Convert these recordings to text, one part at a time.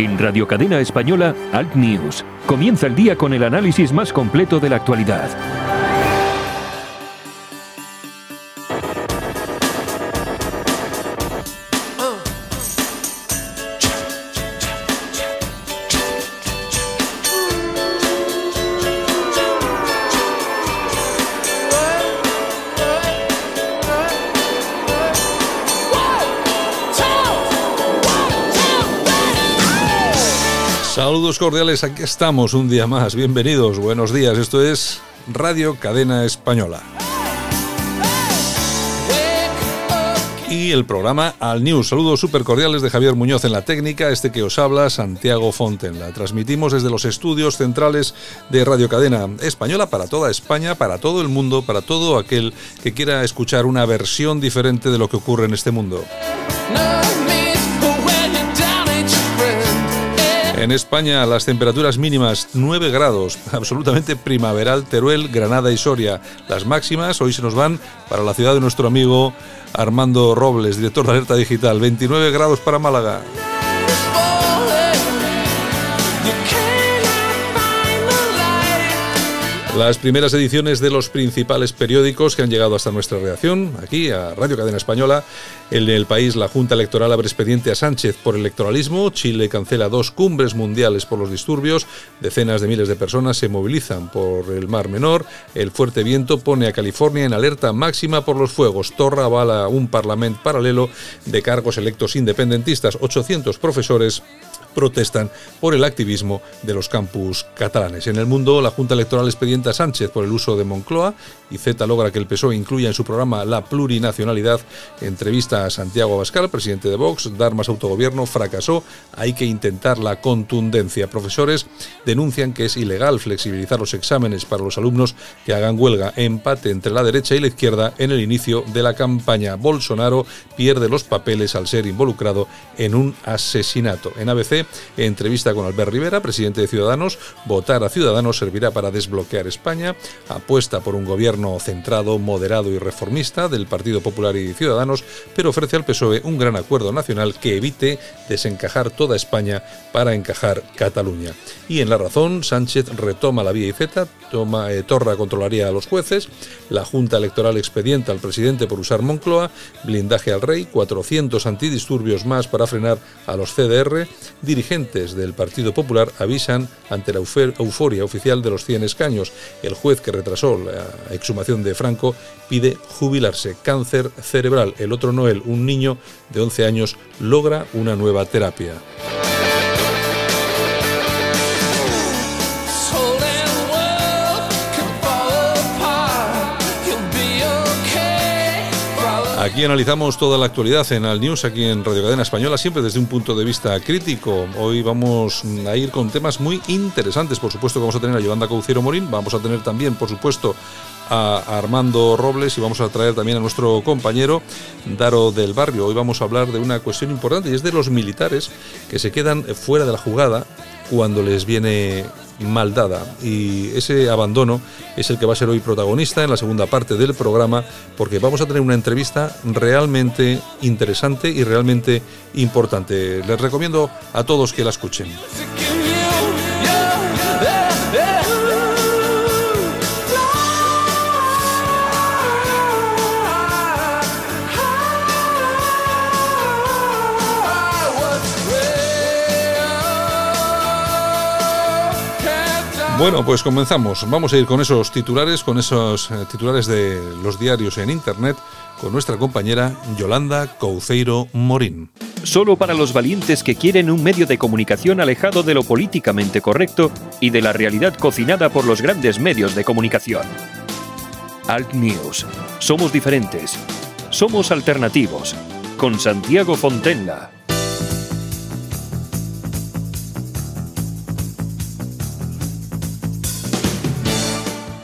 En Radio Cadena Española, Alt News. Comienza el día con el análisis más completo de la actualidad. Cordiales, aquí estamos un día más. Bienvenidos, buenos días. Esto es Radio Cadena Española. Y el programa Al News. Saludos súper cordiales de Javier Muñoz en la técnica, este que os habla, Santiago Fonten. transmitimos desde los estudios centrales de Radio Cadena Española para toda España, para todo el mundo, para todo aquel que quiera escuchar una versión diferente de lo que ocurre en este mundo. En España las temperaturas mínimas 9 grados, absolutamente primaveral Teruel, Granada y Soria. Las máximas hoy se nos van para la ciudad de nuestro amigo Armando Robles, director de Alerta Digital, 29 grados para Málaga. Las primeras ediciones de los principales periódicos que han llegado hasta nuestra redacción, aquí a Radio Cadena Española. En el país, la Junta Electoral abre expediente a Sánchez por electoralismo. Chile cancela dos cumbres mundiales por los disturbios. Decenas de miles de personas se movilizan por el Mar Menor. El fuerte viento pone a California en alerta máxima por los fuegos. Torra avala un parlamento paralelo de cargos electos independentistas. 800 profesores protestan por el activismo de los campus catalanes. En el mundo, la Junta Electoral expedienta a Sánchez por el uso de Moncloa y Z logra que el PSOE incluya en su programa la plurinacionalidad. Entrevista a Santiago Abascal, presidente de Vox, dar más autogobierno fracasó, hay que intentar la contundencia. Profesores denuncian que es ilegal flexibilizar los exámenes para los alumnos que hagan huelga. Empate entre la derecha y la izquierda en el inicio de la campaña. Bolsonaro pierde los papeles al ser involucrado en un asesinato. En ABC entrevista con Albert Rivera, presidente de Ciudadanos. Votar a Ciudadanos servirá para desbloquear España. Apuesta por un gobierno centrado, moderado y reformista del Partido Popular y Ciudadanos, pero ofrece al PSOE un gran acuerdo nacional que evite desencajar toda España para encajar Cataluña. Y en la razón, Sánchez retoma la vía y Z, toma, eh, Torra controlaría a los jueces, la Junta Electoral expedienta al presidente por usar Moncloa, blindaje al rey, 400 antidisturbios más para frenar a los CDR, dirigentes del Partido Popular avisan ante la euforia oficial de los 100 escaños. El juez que retrasó la exhumación de Franco pide jubilarse. Cáncer cerebral. El otro Noel, un niño de 11 años, logra una nueva terapia. Aquí analizamos toda la actualidad en Al News, aquí en Radio Cadena Española, siempre desde un punto de vista crítico. Hoy vamos a ir con temas muy interesantes. Por supuesto que vamos a tener a Yolanda Cauciero Morín, vamos a tener también, por supuesto, a Armando Robles y vamos a traer también a nuestro compañero Daro del Barrio. Hoy vamos a hablar de una cuestión importante y es de los militares que se quedan fuera de la jugada cuando les viene mal dada. Y ese abandono es el que va a ser hoy protagonista en la segunda parte del programa, porque vamos a tener una entrevista realmente interesante y realmente importante. Les recomiendo a todos que la escuchen. Bueno, pues comenzamos. Vamos a ir con esos titulares, con esos eh, titulares de los diarios en Internet, con nuestra compañera Yolanda Couceiro Morín. Solo para los valientes que quieren un medio de comunicación alejado de lo políticamente correcto y de la realidad cocinada por los grandes medios de comunicación. Alt News. Somos diferentes. Somos alternativos. Con Santiago Fontenla.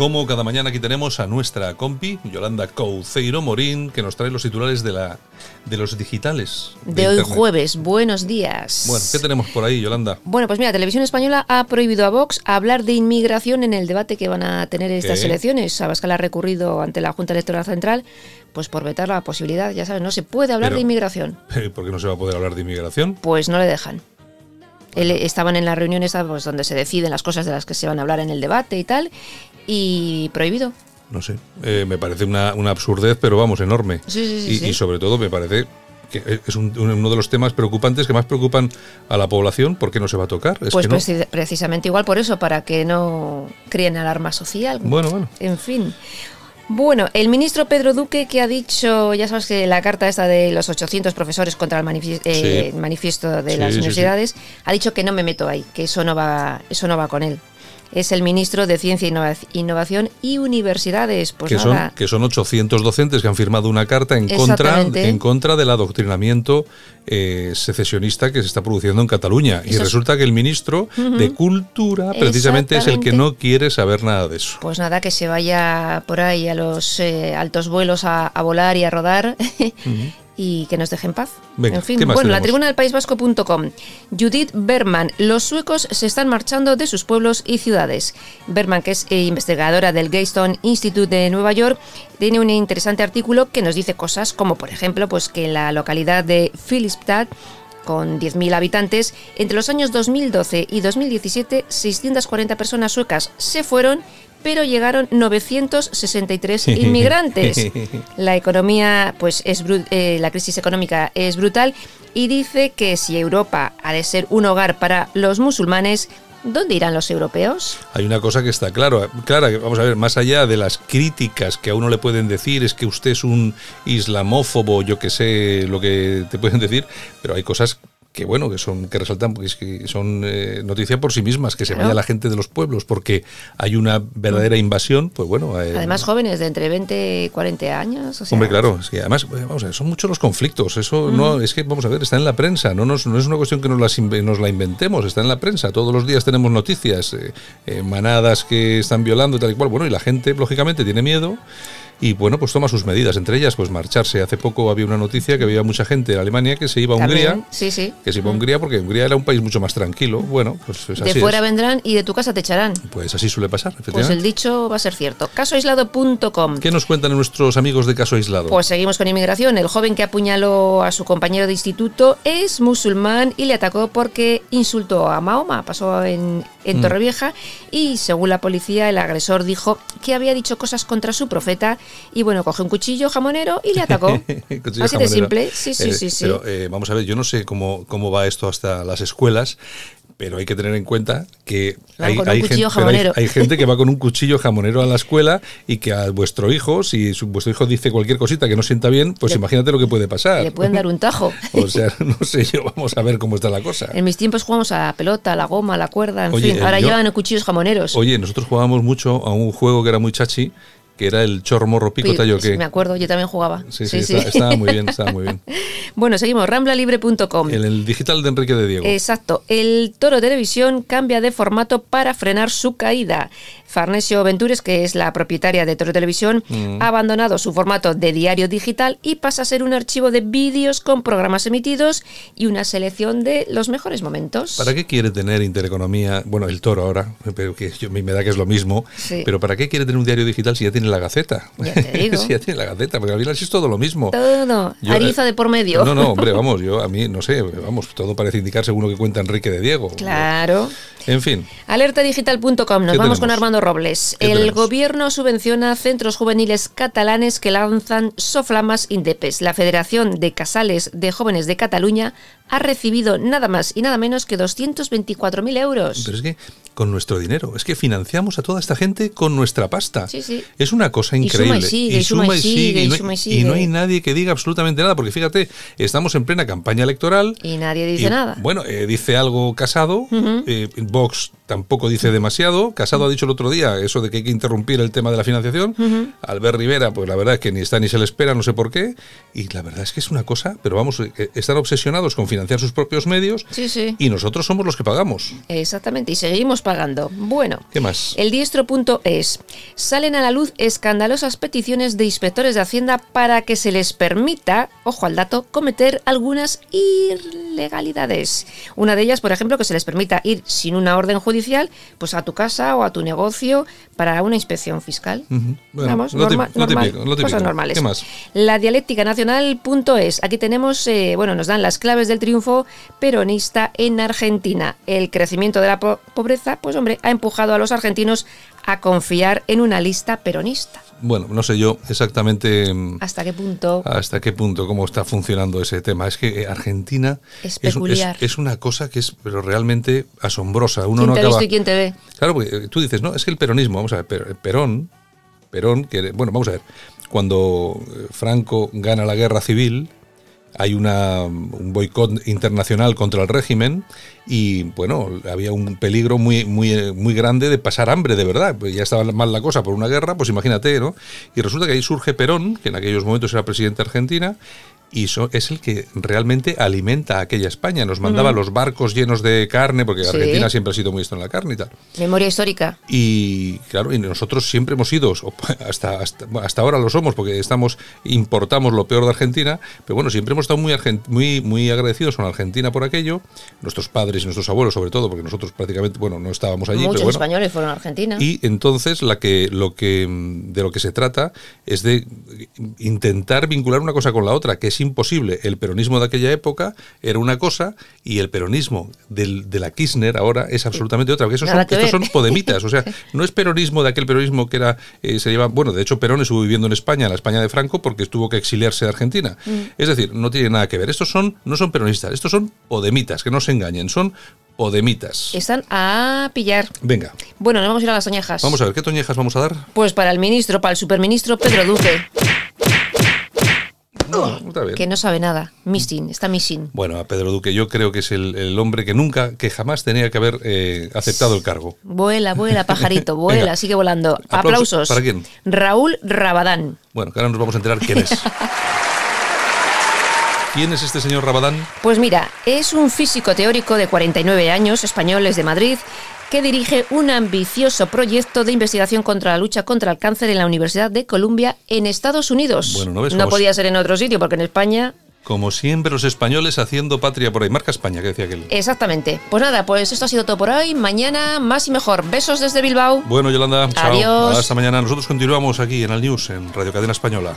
Como cada mañana aquí tenemos a nuestra compi, Yolanda Couceiro Morín, que nos trae los titulares de, la, de los digitales. De, hoy jueves. Buenos días. Bueno, ¿qué tenemos por ahí, Yolanda? Bueno, pues mira, Televisión Española ha prohibido a Vox hablar de inmigración en el debate que van a tener estas elecciones. Abascal ha recurrido ante la Junta Electoral Central pues por vetar la posibilidad, ya sabes, no se puede hablar de inmigración. ¿Por qué no se va a poder hablar de inmigración? Pues no le dejan. Él, estaban en las reuniones pues, donde se deciden las cosas de las que se van a hablar en el debate y tal, y prohibido. No sé, eh, me parece una, absurdez, pero vamos, enorme. Sí, sí, y, y, sobre todo me parece que es uno de los temas preocupantes que más preocupan a la población, ¿por qué no se va a tocar? pues precisamente igual por eso, para que no creen alarma social. Bueno, bueno. En fin. Bueno, el ministro Pedro Duque que ha dicho, ya sabes que la carta esta de los 800 profesores contra el eh, manifiesto, de las universidades, ha dicho que no me meto ahí, que eso no va, eso no va con él es el ministro de Ciencia, Innovación y Universidades. Pues que, son, que son 800 docentes que han firmado una carta en contra, en contra del adoctrinamiento eh, secesionista que se está produciendo en Cataluña. y resulta que el ministro de Cultura precisamente es el que no quiere saber nada de eso. Pues nada, que se vaya por ahí a los eh, altos vuelos a, volar y a rodar y que nos deje en paz. en fin, bueno, la tribuna del País Vasco.com. Judith Berman, los suecos se están marchando de sus pueblos y ciudades. Berman, que es eh, investigadora del Gaystone Institute de Nueva York, tiene un interesante artículo que nos dice cosas como, por ejemplo, pues que en la localidad de Filipstad con 10.000 habitantes, entre los años 2012 y 2017, 640 personas suecas se fueron pero llegaron 963 inmigrantes. La economía, pues es eh, la crisis económica es brutal y dice que si Europa ha de ser un hogar para los musulmanes, ¿Dónde irán los europeos? Hay una cosa que está claro, clara, vamos a ver, más allá de las críticas que a uno le pueden decir, es que usted es un islamófobo, yo que sé lo que te pueden decir, pero hay cosas que bueno, que son que resaltan pues, que son eh, noticia por sí mismas, que se vaya la gente de los pueblos porque hay una verdadera invasión, pues bueno. Eh, además jóvenes de entre 20 y 40 años. hombre, claro, es que además eh, vamos a ver, son muchos los conflictos, eso no es que vamos a ver, está en la prensa, no, nos, no es una cuestión que nos, nos la inventemos, está en la prensa, todos los días tenemos noticias, manadas que están violando tal y cual, bueno, y la gente lógicamente tiene miedo y bueno, pues toma sus medidas, entre ellas pues marcharse. Hace poco había una noticia que había mucha gente en Alemania que se iba a Hungría, sí, sí. que se iba a Hungría porque Hungría era un país mucho más tranquilo. Bueno, pues es así. De fuera vendrán y de tu casa te echarán. Pues así suele pasar, Pues el dicho va a ser cierto. Casoaislado.com. ¿Qué nos cuentan nuestros amigos de Caso Aislado? Pues seguimos con inmigración. El joven que apuñaló a su compañero de instituto es musulmán y le atacó porque insultó a Mahoma. Pasó en, en mm. Torrevieja y según la policía el agresor dijo que había dicho cosas contra su profeta y bueno, coge un cuchillo jamonero y le atacó. Así de simple. Sí, sí, eh, sí, sí. Pero eh, vamos a ver, yo no sé cómo, cómo va esto hasta las escuelas, pero hay que tener en cuenta que hay, gente, que va con un cuchillo jamonero a la escuela y que a vuestro hijo, si vuestro hijo dice cualquier cosita que no sienta bien, pues imagínate lo que puede pasar. Le pueden dar un tajo. o sea, no sé yo, vamos a ver cómo está la cosa. En mis tiempos jugamos a la pelota, a la goma, a la cuerda, en fin. Ahora llevan cuchillos jamoneros. Oye, nosotros jugábamos mucho a un juego que era muy chachi, que era el chorro morro pico tallo que. me acuerdo, yo también jugaba. Sí, sí, Estaba, muy bien, estaba muy bien. bueno, seguimos, ramblalibre.com. El, el digital de Enrique de Diego. Exacto. El Toro Televisión cambia de formato para frenar su caída. Farnesio Ventures, que es la propietaria de Toro Televisión, mm. ha abandonado su formato de diario digital y pasa a ser un archivo de vídeos con programas emitidos y una selección de los mejores momentos. ¿Para qué quiere tener Intereconomía? Bueno, el Toro ahora, pero que yo, me da que es lo mismo. Pero ¿para qué quiere tener un diario digital si ya tiene la Gaceta? Ya te digo. si ya tiene la Gaceta, porque al final es todo lo mismo. Todo, ariza de por medio. No, no, hombre, vamos, yo a mí, no sé, vamos, todo parece indicar según lo que cuenta Enrique de Diego. Claro. En fin. Alertadigital.com, nos vamos con Armando Robles. El gobierno subvenciona centros juveniles catalanes que lanzan Soflamas Indepes. La Federación de Casales de Jóvenes de Cataluña ha recibido nada más y nada menos que 224.000 euros. Pero es que con nuestro dinero, es que financiamos a toda esta gente con nuestra pasta. Sí, sí. Es una cosa increíble. Y suma y sigue, y, no hay nadie que diga absolutamente nada, porque fíjate, estamos en plena campaña electoral. Y nadie dice nada. Bueno, eh, dice algo casado, eh, Vox tampoco dice demasiado. Casado ha dicho el otro día eso de que hay que interrumpir el tema de la financiación. Albert Rivera, pues la verdad es que ni está ni se le espera, no sé por qué. Y la verdad es que es una cosa, pero vamos, eh, están obsesionados con financiar sus propios medios sí, sí. y nosotros somos los que pagamos. Exactamente, y seguimos pagando. Bueno, ¿qué más? El diestro punto es, salen a la luz escandalosas peticiones de inspectores de Hacienda para que se les permita, ojo al dato, cometer algunas ilegalidades. Una de ellas, por ejemplo, que se les permita ir sin una orden judicial, pues a tu casa o a tu negocio para una inspección fiscal. Vamos, normal, cosas normales. ¿Qué más? La dialéctica nacional punto es, aquí tenemos, eh, bueno, nos dan las claves del triunfo peronista en Argentina. El crecimiento de la pobreza, pues hombre, ha empujado a los argentinos a confiar en una lista peronista. Bueno, no sé yo exactamente mm, hasta qué punto hasta qué punto cómo está funcionando ese tema. Es que Argentina es, es, una cosa que es pero realmente asombrosa. Uno ¿Quién no te acaba... y quién te ve? Claro, porque eh, tú dices, no, es que el peronismo, vamos a ver, Perón, Perón, que bueno, vamos a ver, cuando eh, Franco gana la guerra civil, hay una, un boicot internacional contra el régimen y bueno, había un peligro muy, muy, muy grande de pasar hambre de verdad. Pues ya estaba mal la cosa por una guerra, pues imagínate, ¿no? Y resulta que ahí surge Perón, que en aquellos momentos era presidente de Argentina, y es el que realmente alimenta a aquella España. Nos mandaba los barcos llenos de carne, porque Argentina siempre ha sido muy esto en la carne y tal. Memoria histórica. Y claro, y nosotros siempre hemos ido, hasta, hasta, ahora lo somos, porque estamos importamos lo peor de Argentina, pero bueno, siempre hemos estado muy, muy, muy agradecidos con Argentina por aquello, nuestros padres y nuestros abuelos sobre todo, porque nosotros prácticamente, bueno, no estábamos allí. Muchos pero españoles fueron a Argentina. Y entonces la que, lo que, de lo que se trata es de intentar vincular una cosa con la otra, que es imposible. El peronismo de aquella época era una cosa y el peronismo del, de la Kirchner ahora es absolutamente otra. Porque esos son, estos son podemitas. O sea, no es peronismo de aquel peronismo que era eh, se lleva. Bueno, de hecho, Perón estuvo viviendo en España, en la España de Franco, porque tuvo que exiliarse de Argentina. Mm. Es decir, no tiene nada que ver. Estos son, no son peronistas, estos son podemitas, que no se engañen. Son podemitas. Están a pillar. Venga. Bueno, nos vamos a ir a las toñejas. Vamos a ver, ¿qué toñejas vamos a dar? Pues para el ministro, para el superministro Pedro Duque. Que no sabe nada. Missing, está missing. Bueno, a Pedro Duque yo creo que es el, hombre que nunca, que jamás tenía que haber eh, aceptado el cargo. Vuela, vuela, pajarito, vuela, sigue volando. Aplausos. ¿Para quién? Raúl Rabadán. Bueno, que ahora nos vamos a enterar quién es. ¿Quién es este señor Rabadán? Pues mira, es un físico teórico de 49 años, español, es de Madrid, que dirige un ambicioso proyecto de investigación contra la lucha contra el cáncer en la Universidad de Columbia en Estados Unidos. Bueno, no, ves, no podía ser en otro sitio porque en España como siempre, los españoles haciendo patria por ahí. Marca España, que decía aquel. Exactamente. Pues nada, pues esto ha sido todo por hoy. Mañana más y mejor. Besos desde Bilbao. Bueno, Yolanda. Adiós. Hasta mañana. Nosotros continuamos aquí en el News, en Radio Cadena Española.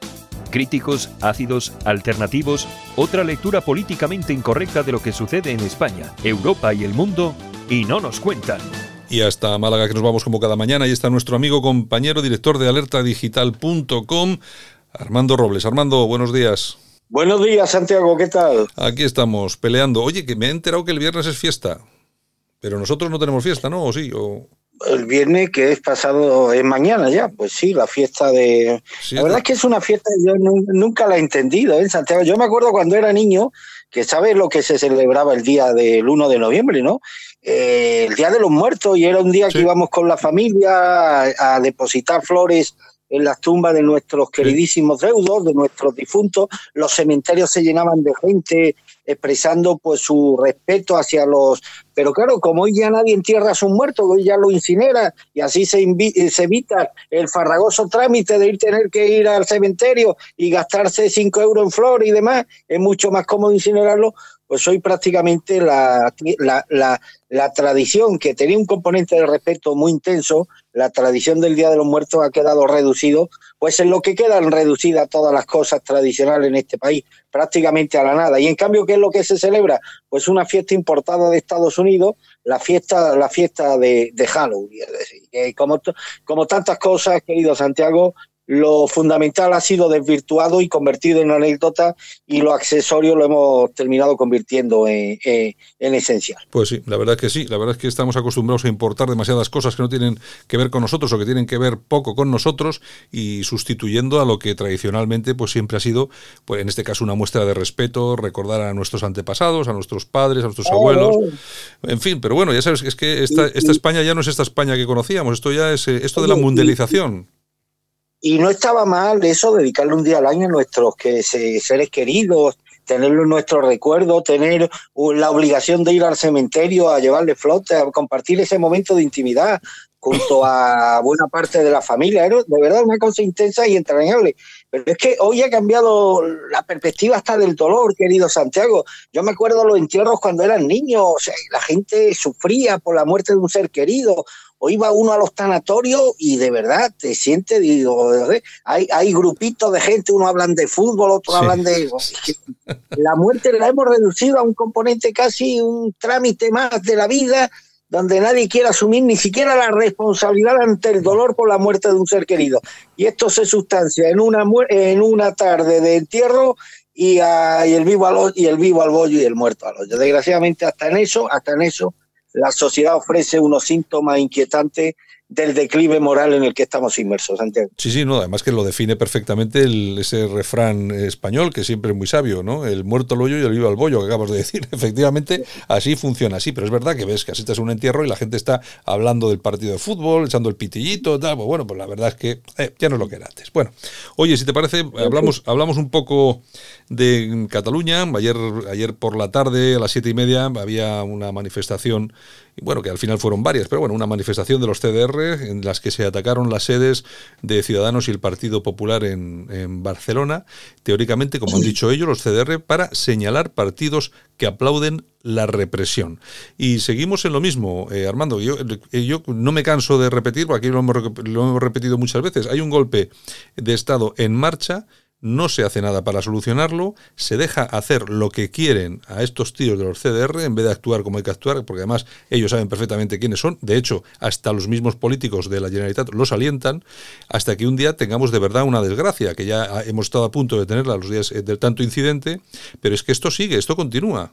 críticos, ácidos, alternativos, otra lectura políticamente incorrecta de lo que sucede en España, Europa y el mundo, y no nos cuentan. Y hasta Málaga que nos vamos como cada mañana, y está nuestro amigo, compañero, director de alertadigital.com, Armando Robles. Armando, buenos días. Buenos días, Santiago, ¿qué tal? Aquí estamos, peleando. Oye, que me he enterado que el viernes es fiesta. Pero nosotros no tenemos fiesta, ¿no? ¿O sí? ¿O el viernes que es pasado, es mañana ya, pues sí, la fiesta de... la verdad es que es una fiesta, yo nunca la he entendido en ¿eh, Santiago. Yo me acuerdo cuando era niño, que sabes lo que se celebraba el día del 1 de noviembre, ¿no? Eh, el Día de los Muertos, y era un día que íbamos con la familia a, depositar flores en las tumbas de nuestros queridísimos deudos, de nuestros difuntos, los cementerios se llenaban de gente expresando pues su respeto hacia los pero claro como hoy ya nadie entierra a sus muertos hoy ya lo incinera y así se, se evita el farragoso trámite de ir tener que ir al cementerio y gastarse cinco euros en flor y demás es mucho más cómodo incinerarlo pues hoy prácticamente la, la, tradición que tenía un componente de respeto muy intenso, la tradición del Día de los Muertos ha quedado reducido, pues en lo que quedan reducidas todas las cosas tradicionales en este país, prácticamente a la nada. Y en cambio, ¿qué es lo que se celebra? Pues una fiesta importada de Estados Unidos, la fiesta, la fiesta de, Halloween. Es decir, como, como tantas cosas, querido Santiago, lo fundamental ha sido desvirtuado y convertido en anécdota y lo accesorio lo hemos terminado convirtiendo en, esencial. Pues sí, la verdad es que sí, la verdad es que estamos acostumbrados a importar demasiadas cosas que no tienen que ver con nosotros o que tienen que ver poco con nosotros y sustituyendo a lo que tradicionalmente pues siempre ha sido, pues en este caso una muestra de respeto, recordar a nuestros antepasados, a nuestros padres, a nuestros abuelos, en fin, pero bueno, ya sabes que es que esta, esta España ya no es esta España que conocíamos, esto ya es eh, esto de la mundialización. Y no estaba mal eso, dedicarle un día al año a nuestros que, seres queridos, tenerlo en nuestro recuerdo, tener la obligación de ir al cementerio a llevarle flota, a compartir ese momento de intimidad junto a buena parte de la familia. Era de verdad una cosa intensa y entrañable. Pero es que hoy ha cambiado la perspectiva hasta del dolor, querido Santiago. Yo me acuerdo los entierros cuando eran niños, o sea, la gente sufría por la muerte de un ser querido, o iba uno a los tanatorios y de verdad te sientes, digo, hay, hay grupitos de gente, uno hablan de fútbol, otros hablan de... La muerte la hemos reducido a un componente casi, un trámite más de la vida, donde nadie quiere asumir ni siquiera la responsabilidad ante el dolor por la muerte de un ser querido. Y esto se sustancia en una, en una tarde de entierro y, el vivo al, y el vivo al bollo y el muerto al hoyo. Desgraciadamente hasta en eso, hasta en eso la sociedad ofrece unos síntomas inquietantes del declive moral en el que estamos inmersos, Santiago. Sí, sí, no, además que lo define perfectamente ese refrán español que siempre es muy sabio, ¿no? El muerto al hoyo y el vivo al bollo, que acabas de decir. Efectivamente, así funciona, así, pero es verdad que ves que asistes a un entierro y la gente está hablando del partido de fútbol, echando el pitillito, tal, pues bueno, pues la verdad es que eh, ya no es lo que era antes. Bueno, oye, si te parece, hablamos, hablamos un poco de Cataluña. Ayer, ayer por la tarde, a las siete y media, había una manifestación bueno, que al final fueron varias, pero bueno, una manifestación de los CDR en las que se atacaron las sedes de Ciudadanos y el Partido Popular en, Barcelona, teóricamente, como han dicho ellos, los CDR, para señalar partidos que aplauden la represión. Y seguimos en lo mismo, eh, Armando. Yo, eh, yo no me canso de repetir, porque aquí lo hemos, lo hemos repetido muchas veces. Hay un golpe de Estado en marcha no se hace nada para solucionarlo, se deja hacer lo que quieren a estos tíos de los CDR en vez de actuar como hay que actuar, porque además ellos saben perfectamente quiénes son, de hecho, hasta los mismos políticos de la Generalitat los alientan, hasta que un día tengamos de verdad una desgracia, que ya hemos estado a punto de tenerla los días del tanto incidente, pero es que esto sigue, esto continúa.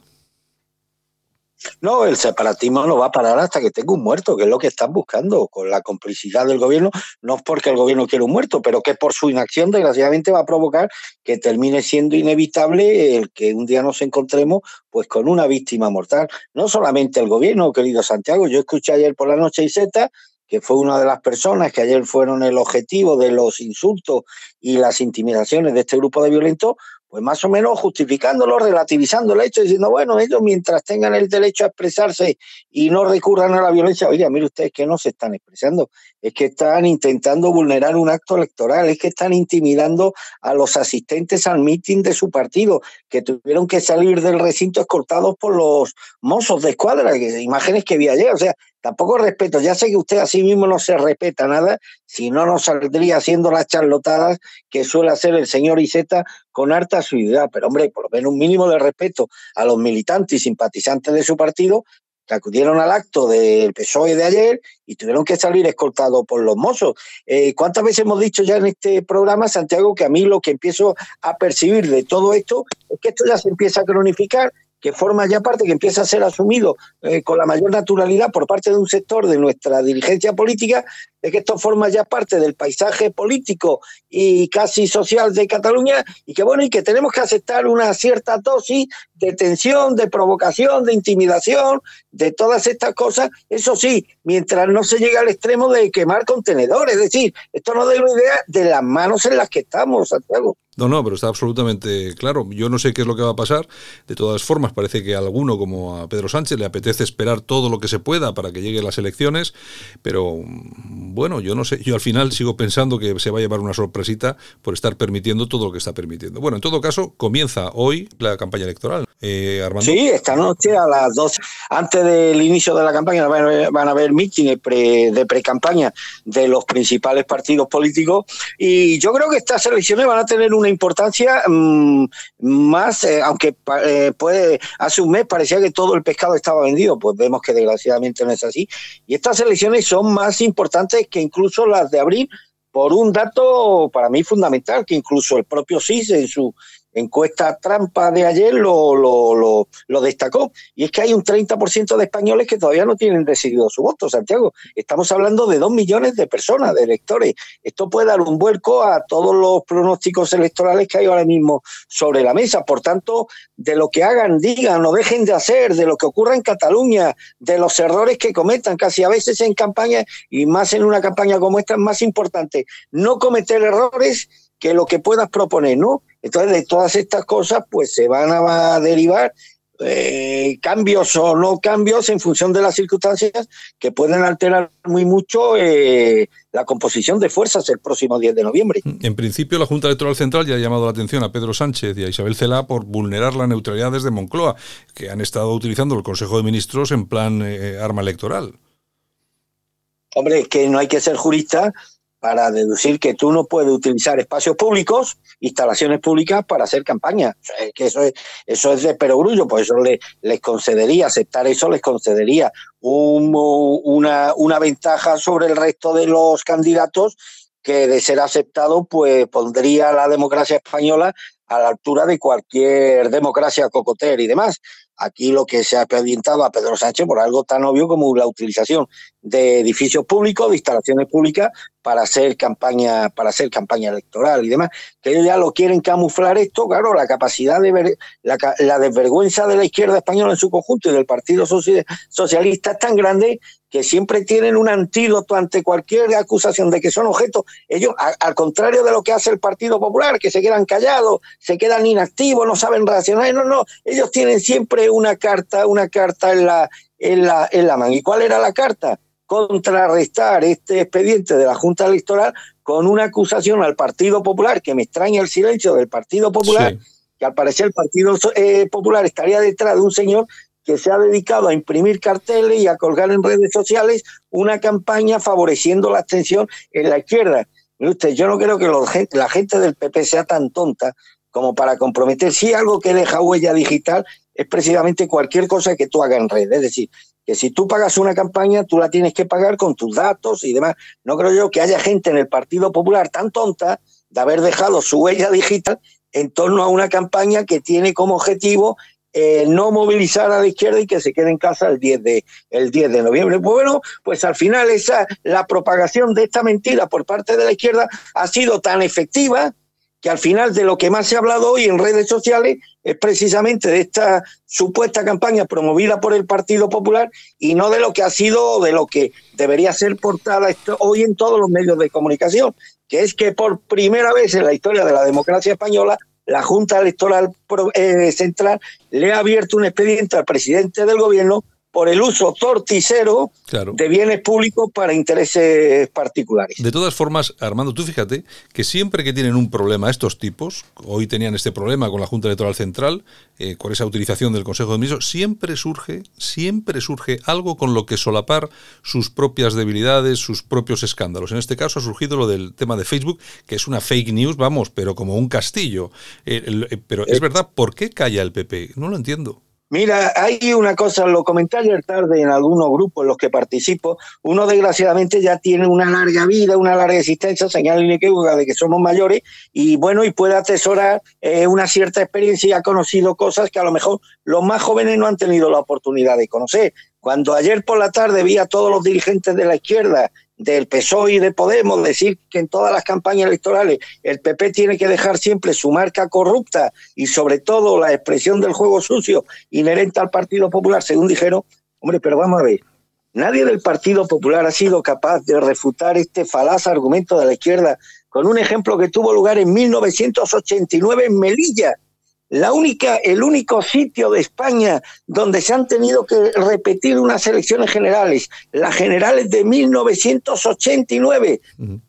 No, el separatismo no va a parar hasta que tenga un muerto, que es lo que están buscando, con la complicidad del gobierno, no es porque el gobierno quiera un muerto, pero que por su inacción desgraciadamente va a provocar que termine siendo inevitable el que un día nos encontremos pues con una víctima mortal. No solamente el gobierno, querido Santiago, yo escuché ayer por la noche y Z que fue una de las personas que ayer fueron el objetivo de los insultos y las intimidaciones de este grupo de violentos, pues más o menos justificándolo, relativizando el hecho, diciendo, bueno, ellos mientras tengan el derecho a expresarse y no recurran a la violencia, oiga, mire ustedes que no se están expresando, es que están intentando vulnerar un acto electoral, es que están intimidando a los asistentes al mitin de su partido, que tuvieron que salir del recinto escoltados por los mozos de escuadra, imágenes que vi ayer, o sea, tampoco respeto, ya sé que usted a sí mismo no se respeta nada, si no nos saldría haciendo las charlotadas que suele hacer el señor Iseta con harta suidad, pero hombre, por lo menos un mínimo de respeto a los militantes y simpatizantes de su partido que acudieron al acto del PSOE de ayer y tuvieron que salir escoltados por los mozos. Eh, ¿Cuántas veces hemos dicho ya en este programa, Santiago, que a mí lo que empiezo a percibir de todo esto es que esto ya se empieza a cronificar que forma ya parte, que empieza a ser asumido eh, con la mayor naturalidad por parte de un sector de nuestra dirigencia política, de que esto forma ya parte del paisaje político y casi social de Cataluña, y que bueno, y que tenemos que aceptar una cierta dosis de tensión, de provocación, de intimidación, de todas estas cosas, eso sí, mientras no se llegue al extremo de quemar contenedores, es decir, esto no da una idea de las manos en las que estamos, Santiago. No, no, pero está absolutamente claro. Yo no sé qué es lo que va a pasar. De todas formas, parece que a alguno, como a Pedro Sánchez, le apetece esperar todo lo que se pueda para que lleguen las elecciones. Pero mm, bueno, yo no sé. Yo al final sigo pensando que se va a llevar una sorpresita por estar permitiendo todo lo que está permitiendo. Bueno, en todo caso, comienza hoy la campaña electoral. Eh, Armando. Sí, esta noche a las 12, antes del inicio de la campaña, van a haber mítines de pre-campaña de los principales partidos políticos. Y yo creo que estas elecciones van a tener importancia mm, más, eh, aunque eh, puede, hace un mes parecía que todo el pescado estaba vendido, pues vemos que desgraciadamente no es así. Y estas elecciones son más importantes que incluso las de abril, por un dato para mí fundamental, que incluso el propio CIS en su encuesta trampa de ayer lo, lo, lo, destacó. Y es que hay un 30% de españoles que todavía no tienen decidido su voto, Santiago. Estamos hablando de dos millones de personas, de electores. Esto puede dar un vuelco a todos los pronósticos electorales que hay ahora mismo sobre la mesa. Por tanto, de lo que hagan, digan o dejen de hacer, de lo que ocurra en Cataluña, de los errores que cometan, casi a veces en campaña y más en una campaña como esta, es más importante no cometer errores que lo que puedas proponer, ¿no? Entonces, de todas estas cosas, pues se van a derivar eh, cambios o no cambios en función de las circunstancias que pueden alterar muy mucho eh, la composición de fuerzas el próximo 10 de noviembre. En principio, la Junta Electoral Central ya ha llamado la atención a Pedro Sánchez y a Isabel Cela por vulnerar la neutralidad desde Moncloa, que han estado utilizando el Consejo de Ministros en plan eh, arma electoral. Hombre, es que no hay que ser jurista para deducir que tú no puedes utilizar espacios públicos, instalaciones públicas para hacer campaña. que eso es, eso es de perogrullo, pues eso le, les concedería, aceptar eso les concedería una, una ventaja sobre el resto de los candidatos que de ser aceptado, pues pondría la democracia española a la altura de cualquier democracia cocotera y demás. Aquí lo que se ha pedido a Pedro Sánchez por algo tan obvio como la utilización de edificios públicos, de instalaciones públicas para hacer campaña, para hacer campaña electoral y demás, que ellos ya lo quieren camuflar esto, claro, la capacidad de ver, la, la desvergüenza de la izquierda española en su conjunto y del Partido Socialista es tan grande que siempre tienen un antídoto ante cualquier acusación de que son objetos. Ellos, al contrario de lo que hace el Partido Popular, que se quedan callados, se quedan inactivos, no saben reaccionar, no, no, ellos tienen siempre una carta, una carta en la, en la, en la mano. ¿Y cuál era la carta? Contrarrestar este expediente de la Junta Electoral con una acusación al Partido Popular, que me extraña el silencio del Partido Popular, que al parecer el Partido eh, Popular estaría detrás de un señor que se ha dedicado a imprimir carteles y a colgar en redes sociales una campaña favoreciendo la abstención en la izquierda. usted, yo no creo que la gente del PP sea tan tonta como para comprometer. Si algo que deja huella digital es precisamente cualquier cosa que tú hagas en red. Es decir, que si tú pagas una campaña, tú la tienes que pagar con tus datos y demás. No creo yo que haya gente en el Partido Popular tan tonta de haber dejado su huella digital en torno a una campaña que tiene como objetivo eh, no movilizar a la izquierda y que se quede en casa el 10 de, el 10 de noviembre. Bueno, pues al final esa, la propagación de esta mentira por parte de la izquierda ha sido tan efectiva que al final de lo que más se ha hablado hoy en redes sociales es precisamente de esta supuesta campaña promovida por el Partido Popular y no de lo que ha sido, de lo que debería ser portada hoy en todos los medios de comunicación, que es que por primera vez en la historia de la democracia española, la Junta Electoral eh, Central le ha abierto un expediente al presidente del gobierno por el uso torticero de bienes públicos para intereses particulares. De todas formas, Armando, tú fíjate que siempre que tienen un problema estos tipos, hoy tenían este problema con la Junta Electoral Central, eh, con esa utilización del Consejo de Ministros, siempre surge, siempre surge algo con lo que solapar sus propias debilidades, sus propios escándalos. En este caso ha surgido lo del tema de Facebook, que es una fake news, vamos, pero como un castillo. Eh, eh, pero es verdad, ¿por qué calla el PP? No lo entiendo. Mira, hay una cosa, lo comenté ayer tarde en algunos grupos en los que participo. Uno, desgraciadamente, ya tiene una larga vida, una larga existencia, señal inequívoca de que somos mayores y bueno, y puede atesorar eh, una cierta experiencia y ha conocido cosas que a lo mejor los más jóvenes no han tenido la oportunidad de conocer. Cuando ayer por la tarde vi a todos los dirigentes de la izquierda del PSOE y de Podemos decir que en todas las campañas electorales el PP tiene que dejar siempre su marca corrupta y sobre todo la expresión del juego sucio inherente al Partido Popular, según dijeron, hombre, pero vamos a ver, Nadie del Partido Popular ha sido capaz de refutar este falaz argumento de la izquierda con un ejemplo que tuvo lugar en 1989 en Melilla, la única, el único sitio de España donde se han tenido que repetir unas elecciones generales, las generales de 1989,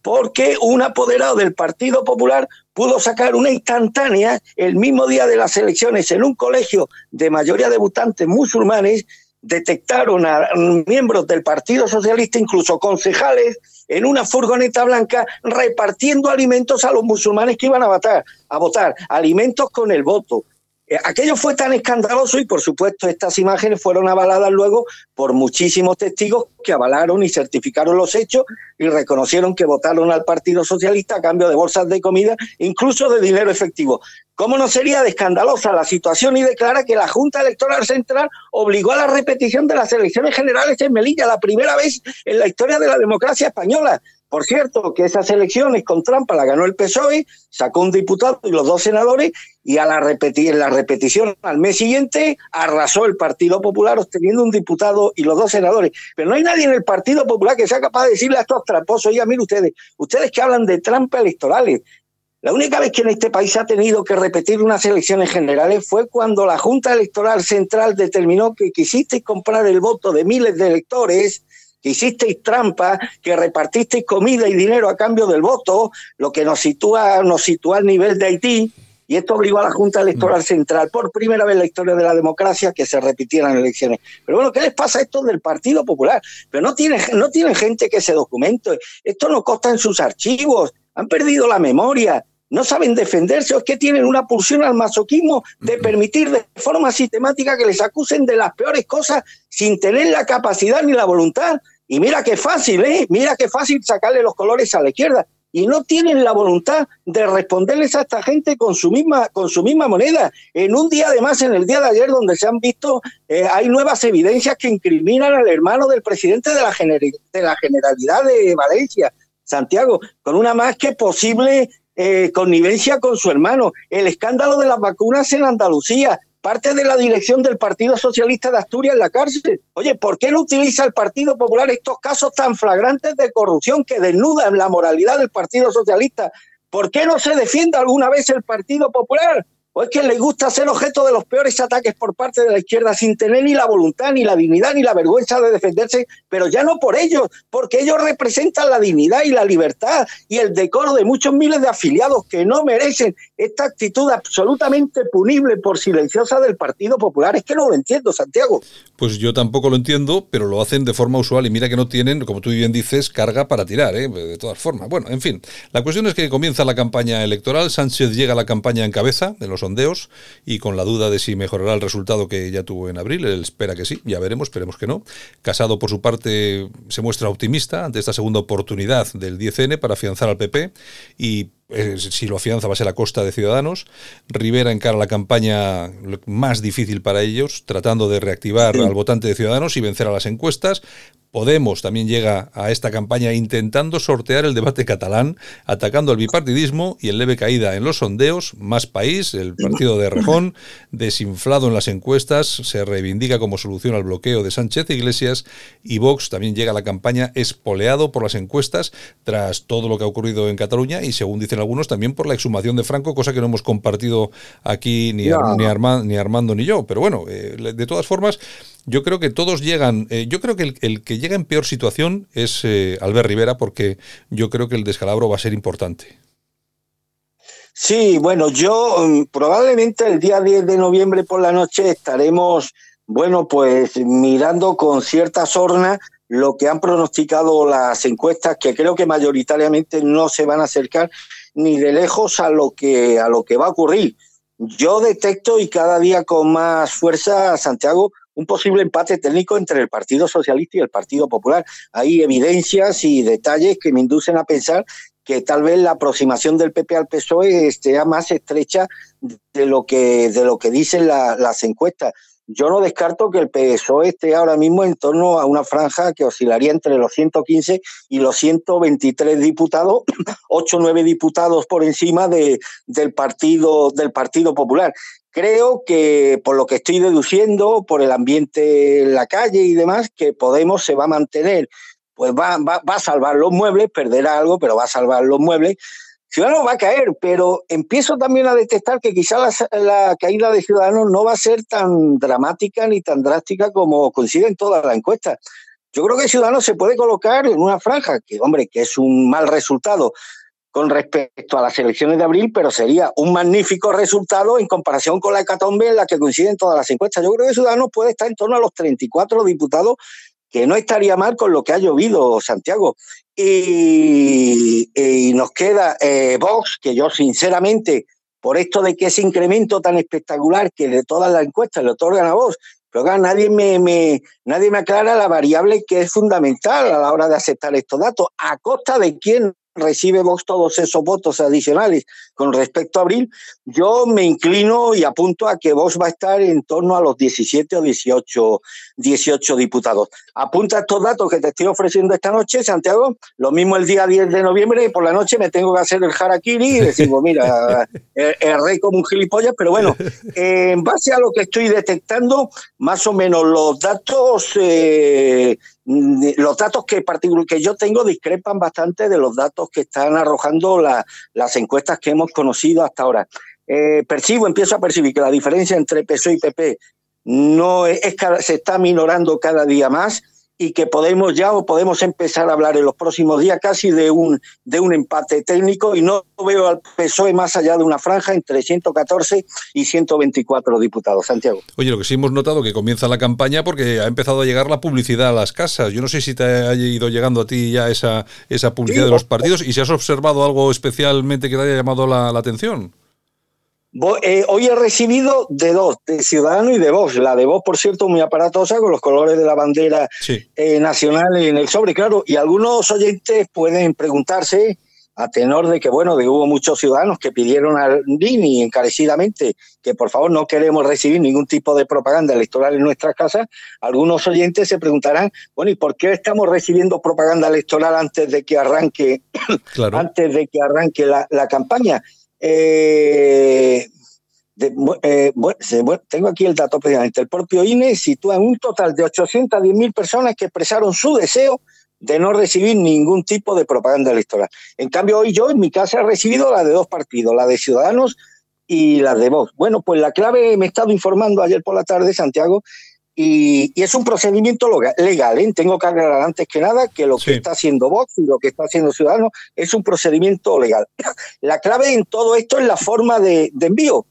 porque un apoderado del Partido Popular pudo sacar una instantánea el mismo día de las elecciones en un colegio de mayoría de votantes musulmanes detectaron a miembros del Partido Socialista, incluso concejales, en una furgoneta blanca repartiendo alimentos a los musulmanes que iban a votar, a votar alimentos con el voto. Eh, aquello fue tan escandaloso y por supuesto estas imágenes fueron avaladas luego por muchísimos testigos que avalaron y certificaron los hechos y reconocieron que votaron al Partido Socialista a cambio de bolsas de comida, incluso de dinero efectivo. ¿Cómo no sería de escandalosa la situación y declara que la Junta Electoral Central obligó a la repetición de las elecciones generales en Melilla, la primera vez en la historia de la democracia española? Por cierto, que esas elecciones con trampa la ganó el PSOE, sacó un diputado y los dos senadores, y a la repetir, en la repetición al mes siguiente arrasó el Partido Popular obteniendo un diputado y los dos senadores. Pero no hay nadie en el Partido Popular que sea capaz de decirle a estos tramposos, ya miren ustedes, ustedes que hablan de trampa electorales, la única vez que en este país ha tenido que repetir unas elecciones generales fue cuando la Junta Electoral Central determinó que quisiste comprar el voto de miles de electores que hicisteis trampa, que repartisteis comida y dinero a cambio del voto, lo que nos sitúa, nos sitúa al nivel de Haití, y esto obligó a la Junta Electoral Central, por primera vez en la historia de la democracia, que se repitieran elecciones. Pero bueno, ¿qué les pasa a esto del Partido Popular? Pero no tienen, no tienen gente que se documente. Esto no consta en sus archivos. Han perdido la memoria. No saben defenderse o es que tienen una pulsión al masoquismo de permitir de forma sistemática que les acusen de las peores cosas sin tener la capacidad ni la voluntad. Y mira qué fácil, ¿eh? Mira qué fácil sacarle los colores a la izquierda. Y no tienen la voluntad de responderles a esta gente con su misma, con su misma moneda. En un día, además, en el día de ayer, donde se han visto, eh, hay nuevas evidencias que incriminan al hermano del presidente de la, de la Generalidad de Valencia, Santiago, con una más que posible eh, connivencia con su hermano. El escándalo de las vacunas en Andalucía, parte de la dirección del Partido Socialista de Asturias en la cárcel. Oye, ¿por qué no utiliza el Partido Popular estos casos tan flagrantes de corrupción que desnudan la moralidad del Partido Socialista? ¿Por qué no se defiende alguna vez el Partido Popular? ¿O es que le gusta ser objeto de los peores ataques por parte de la izquierda sin tener ni la voluntad, ni la dignidad, ni la vergüenza de defenderse? Pero ya no por ellos, porque ellos representan la dignidad y la libertad y el decoro de muchos miles de afiliados que no merecen esta actitud absolutamente punible por silenciosa del Partido Popular. Es que no lo entiendo, Santiago. Pues yo tampoco lo entiendo, pero lo hacen de forma usual y mira que no tienen, como tú bien dices, carga para tirar, ¿eh? de todas formas. Bueno, en fin, la cuestión es que comienza la campaña electoral, Sánchez llega a la campaña en cabeza de los sondeos y con la duda de si mejorará el resultado que ya tuvo en abril. Él espera que sí, ya veremos, esperemos que no. Casado, por su parte, se muestra optimista ante esta segunda oportunidad del 10N para afianzar al PP y si lo afianza va a ser a costa de Ciudadanos. Rivera encara la campaña más difícil para ellos, tratando de reactivar al votante de Ciudadanos y vencer a las encuestas. Podemos también llega a esta campaña intentando sortear el debate catalán, atacando al bipartidismo y el leve caída en los sondeos. Más país, el partido de Rejón, desinflado en las encuestas, se reivindica como solución al bloqueo de Sánchez Iglesias y Vox también llega a la campaña espoleado por las encuestas tras todo lo que ha ocurrido en Cataluña y según dicen algunos también por la exhumación de Franco, cosa que no hemos compartido aquí ni, ni, Armando ni yo. Pero bueno, eh, de todas formas, yo creo que todos llegan, eh, yo creo que el, que llega en peor situación es eh, Albert Rivera porque yo creo que el descalabro va a ser importante. Sí, bueno, yo mm, probablemente el día 10 de noviembre por la noche estaremos, bueno, pues mirando con cierta sorna lo que han pronosticado las encuestas, que creo que mayoritariamente no se van a acercar ni de lejos a lo que, a lo que va a ocurrir. Yo detecto y cada día con más fuerza, Santiago, un posible empate técnico entre el Partido Socialista y el Partido Popular. Hay evidencias y detalles que me inducen a pensar que tal vez la aproximación del PP al PSOE esté más estrecha de lo que, de lo que dicen las encuestas. Yo no descarto que el PSOE esté ahora mismo en torno a una franja que oscilaría entre los 115 y los 123 diputados, 8 o 9 diputados por encima de, del, partido, del Partido Popular. Creo que por lo que estoy deduciendo, por el ambiente en la calle y demás, que Podemos se va a mantener, pues va, va, va a salvar los muebles, perderá algo, pero va a salvar los muebles Ciudadanos va a caer, pero empiezo también a detectar que quizá la, caída de Ciudadanos no va a ser tan dramática ni tan drástica como coinciden todas las encuestas. Yo creo que Ciudadanos se puede colocar en una franja, que hombre, que es un mal resultado con respecto a las elecciones de abril, pero sería un magnífico resultado en comparación con la hecatombe en la que coinciden todas las encuestas. Yo creo que Ciudadanos puede estar en torno a los 34 diputados que no estaría mal con lo que ha llovido, Santiago. Y, nos queda eh, Vox, que yo sinceramente, por esto de que ese incremento tan espectacular que de todas las encuestas le otorgan a Vox, pero nadie me, me, nadie me aclara la variable que es fundamental a la hora de aceptar estos datos. ¿A costa de quién recibe Vox todos esos votos adicionales con respecto a abril, yo me inclino y apunto a que Vox va a estar en torno a los 17 o 18, 18 diputados. Apunta estos datos que te estoy ofreciendo esta noche, Santiago. Lo mismo el día 10 de noviembre, por la noche me tengo que hacer el harakiri y decir, pues mira, el, rey como un gilipollas, pero bueno, en base a lo que estoy detectando, más o menos los datos eh, los datos que, que yo tengo discrepan bastante de los datos que están arrojando las encuestas que hemos conocido hasta ahora. Eh, percibo, empiezo a percibir que la diferencia entre PSOE y PP no es, se está minorando cada día más y que podemos ya o podemos empezar a hablar en los próximos días casi de un, de un empate técnico y no veo al PSOE más allá de una franja entre 114 y 124 diputados. Santiago. Oye, lo que sí hemos notado que comienza la campaña porque ha empezado a llegar la publicidad a las casas. Yo no sé si te ha ido llegando a ti ya esa, esa publicidad de los partidos y si has observado algo especialmente que te haya llamado la atención. Eh, hoy he recibido de dos, de Ciudadano y de Vox. La de Vox, por cierto, muy aparatosa, con los colores de la bandera eh, nacional en el sobre, claro. Y algunos oyentes pueden preguntarse, a tenor de que, bueno, de hubo muchos ciudadanos que pidieron al DINI encarecidamente que por favor no queremos recibir ningún tipo de propaganda electoral en nuestras casas, algunos oyentes se preguntarán, bueno, ¿y por qué estamos recibiendo propaganda electoral antes de que arranque, antes de que arranque la, la campaña? Eh, eh, tengo aquí el dato precisamente. El propio INE sitúa un total de 810 mil personas que expresaron su deseo de no recibir ningún tipo de propaganda electoral. En cambio, hoy yo en mi casa he recibido la de dos partidos, la de Ciudadanos y la de Vox. Bueno, pues la clave, me he estado informando ayer por la tarde, Santiago, y, es un procedimiento legal. ¿eh? Tengo que aclarar antes que nada que lo que está haciendo Vox y lo que está haciendo Ciudadanos es un procedimiento legal. La clave en todo esto es la forma de, envío.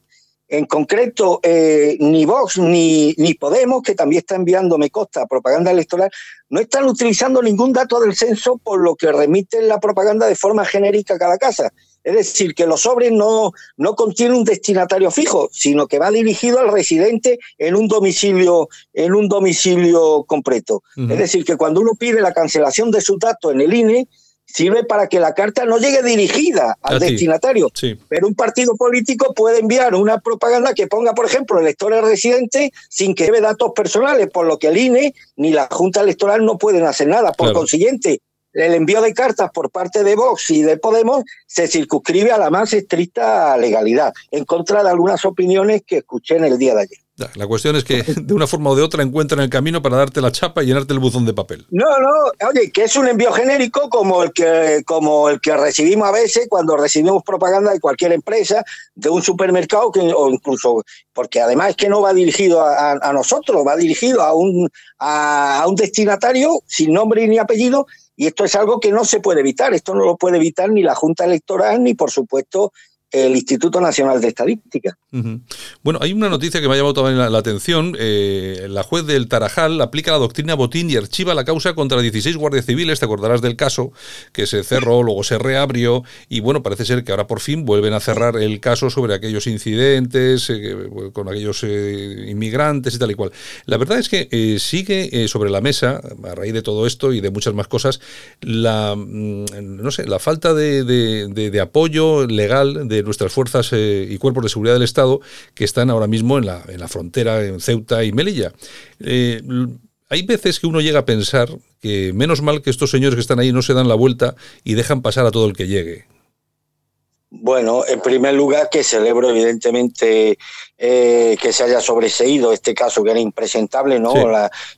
En concreto, eh, ni Vox ni, ni Podemos, que también está enviando, me consta, propaganda electoral, no están utilizando ningún dato del censo por lo que remiten la propaganda de forma genérica a cada casa. Es decir, que los sobres no, no contienen un destinatario fijo, sino que va dirigido al residente en un domicilio, en un domicilio completo. Es decir, que cuando uno pide la cancelación de su dato en el INE, sirve para que la carta no llegue dirigida al destinatario. Pero un partido político puede enviar una propaganda que ponga, por ejemplo, electores residentes sin que lleve datos personales, por lo que el INE ni la Junta Electoral no pueden hacer nada. Por consiguiente, el envío de cartas por parte de Vox y de Podemos se circunscribe a la más estricta legalidad, en contra de algunas opiniones que escuché en el día de ayer. La cuestión es que de una forma o de otra encuentran el camino para darte la chapa y llenarte el buzón de papel. No, no, oye, que es un envío genérico como el que, como el que recibimos a veces cuando recibimos propaganda de cualquier empresa, de un supermercado, que, o incluso, porque además es que no va dirigido a, nosotros, va dirigido a un, a un destinatario sin nombre ni apellido y esto es algo que no se puede evitar, esto no lo puede evitar ni la Junta Electoral ni, por supuesto, el Instituto Nacional de Estadística. Bueno, hay una noticia que me ha llamado también la, atención. Eh, la juez del Tarajal aplica la doctrina Botín y archiva la causa contra 16 guardias civiles. Te acordarás del caso que se cerró, luego se reabrió y bueno, parece ser que ahora por fin vuelven a cerrar el caso sobre aquellos incidentes eh, con aquellos eh, inmigrantes y tal y cual. La verdad es que sigue sobre la mesa, a raíz de todo esto y de muchas más cosas, la, mm, no sé, la falta de, de apoyo legal de de nuestras fuerzas eh, y cuerpos de seguridad del Estado que están ahora mismo en la, en la frontera en Ceuta y Melilla. Eh, hay veces que uno llega a pensar que menos mal que estos señores que están ahí no se dan la vuelta y dejan pasar a todo el que llegue. Bueno, en primer lugar que celebro evidentemente eh, que se haya sobreseído este caso que era impresentable, ¿no?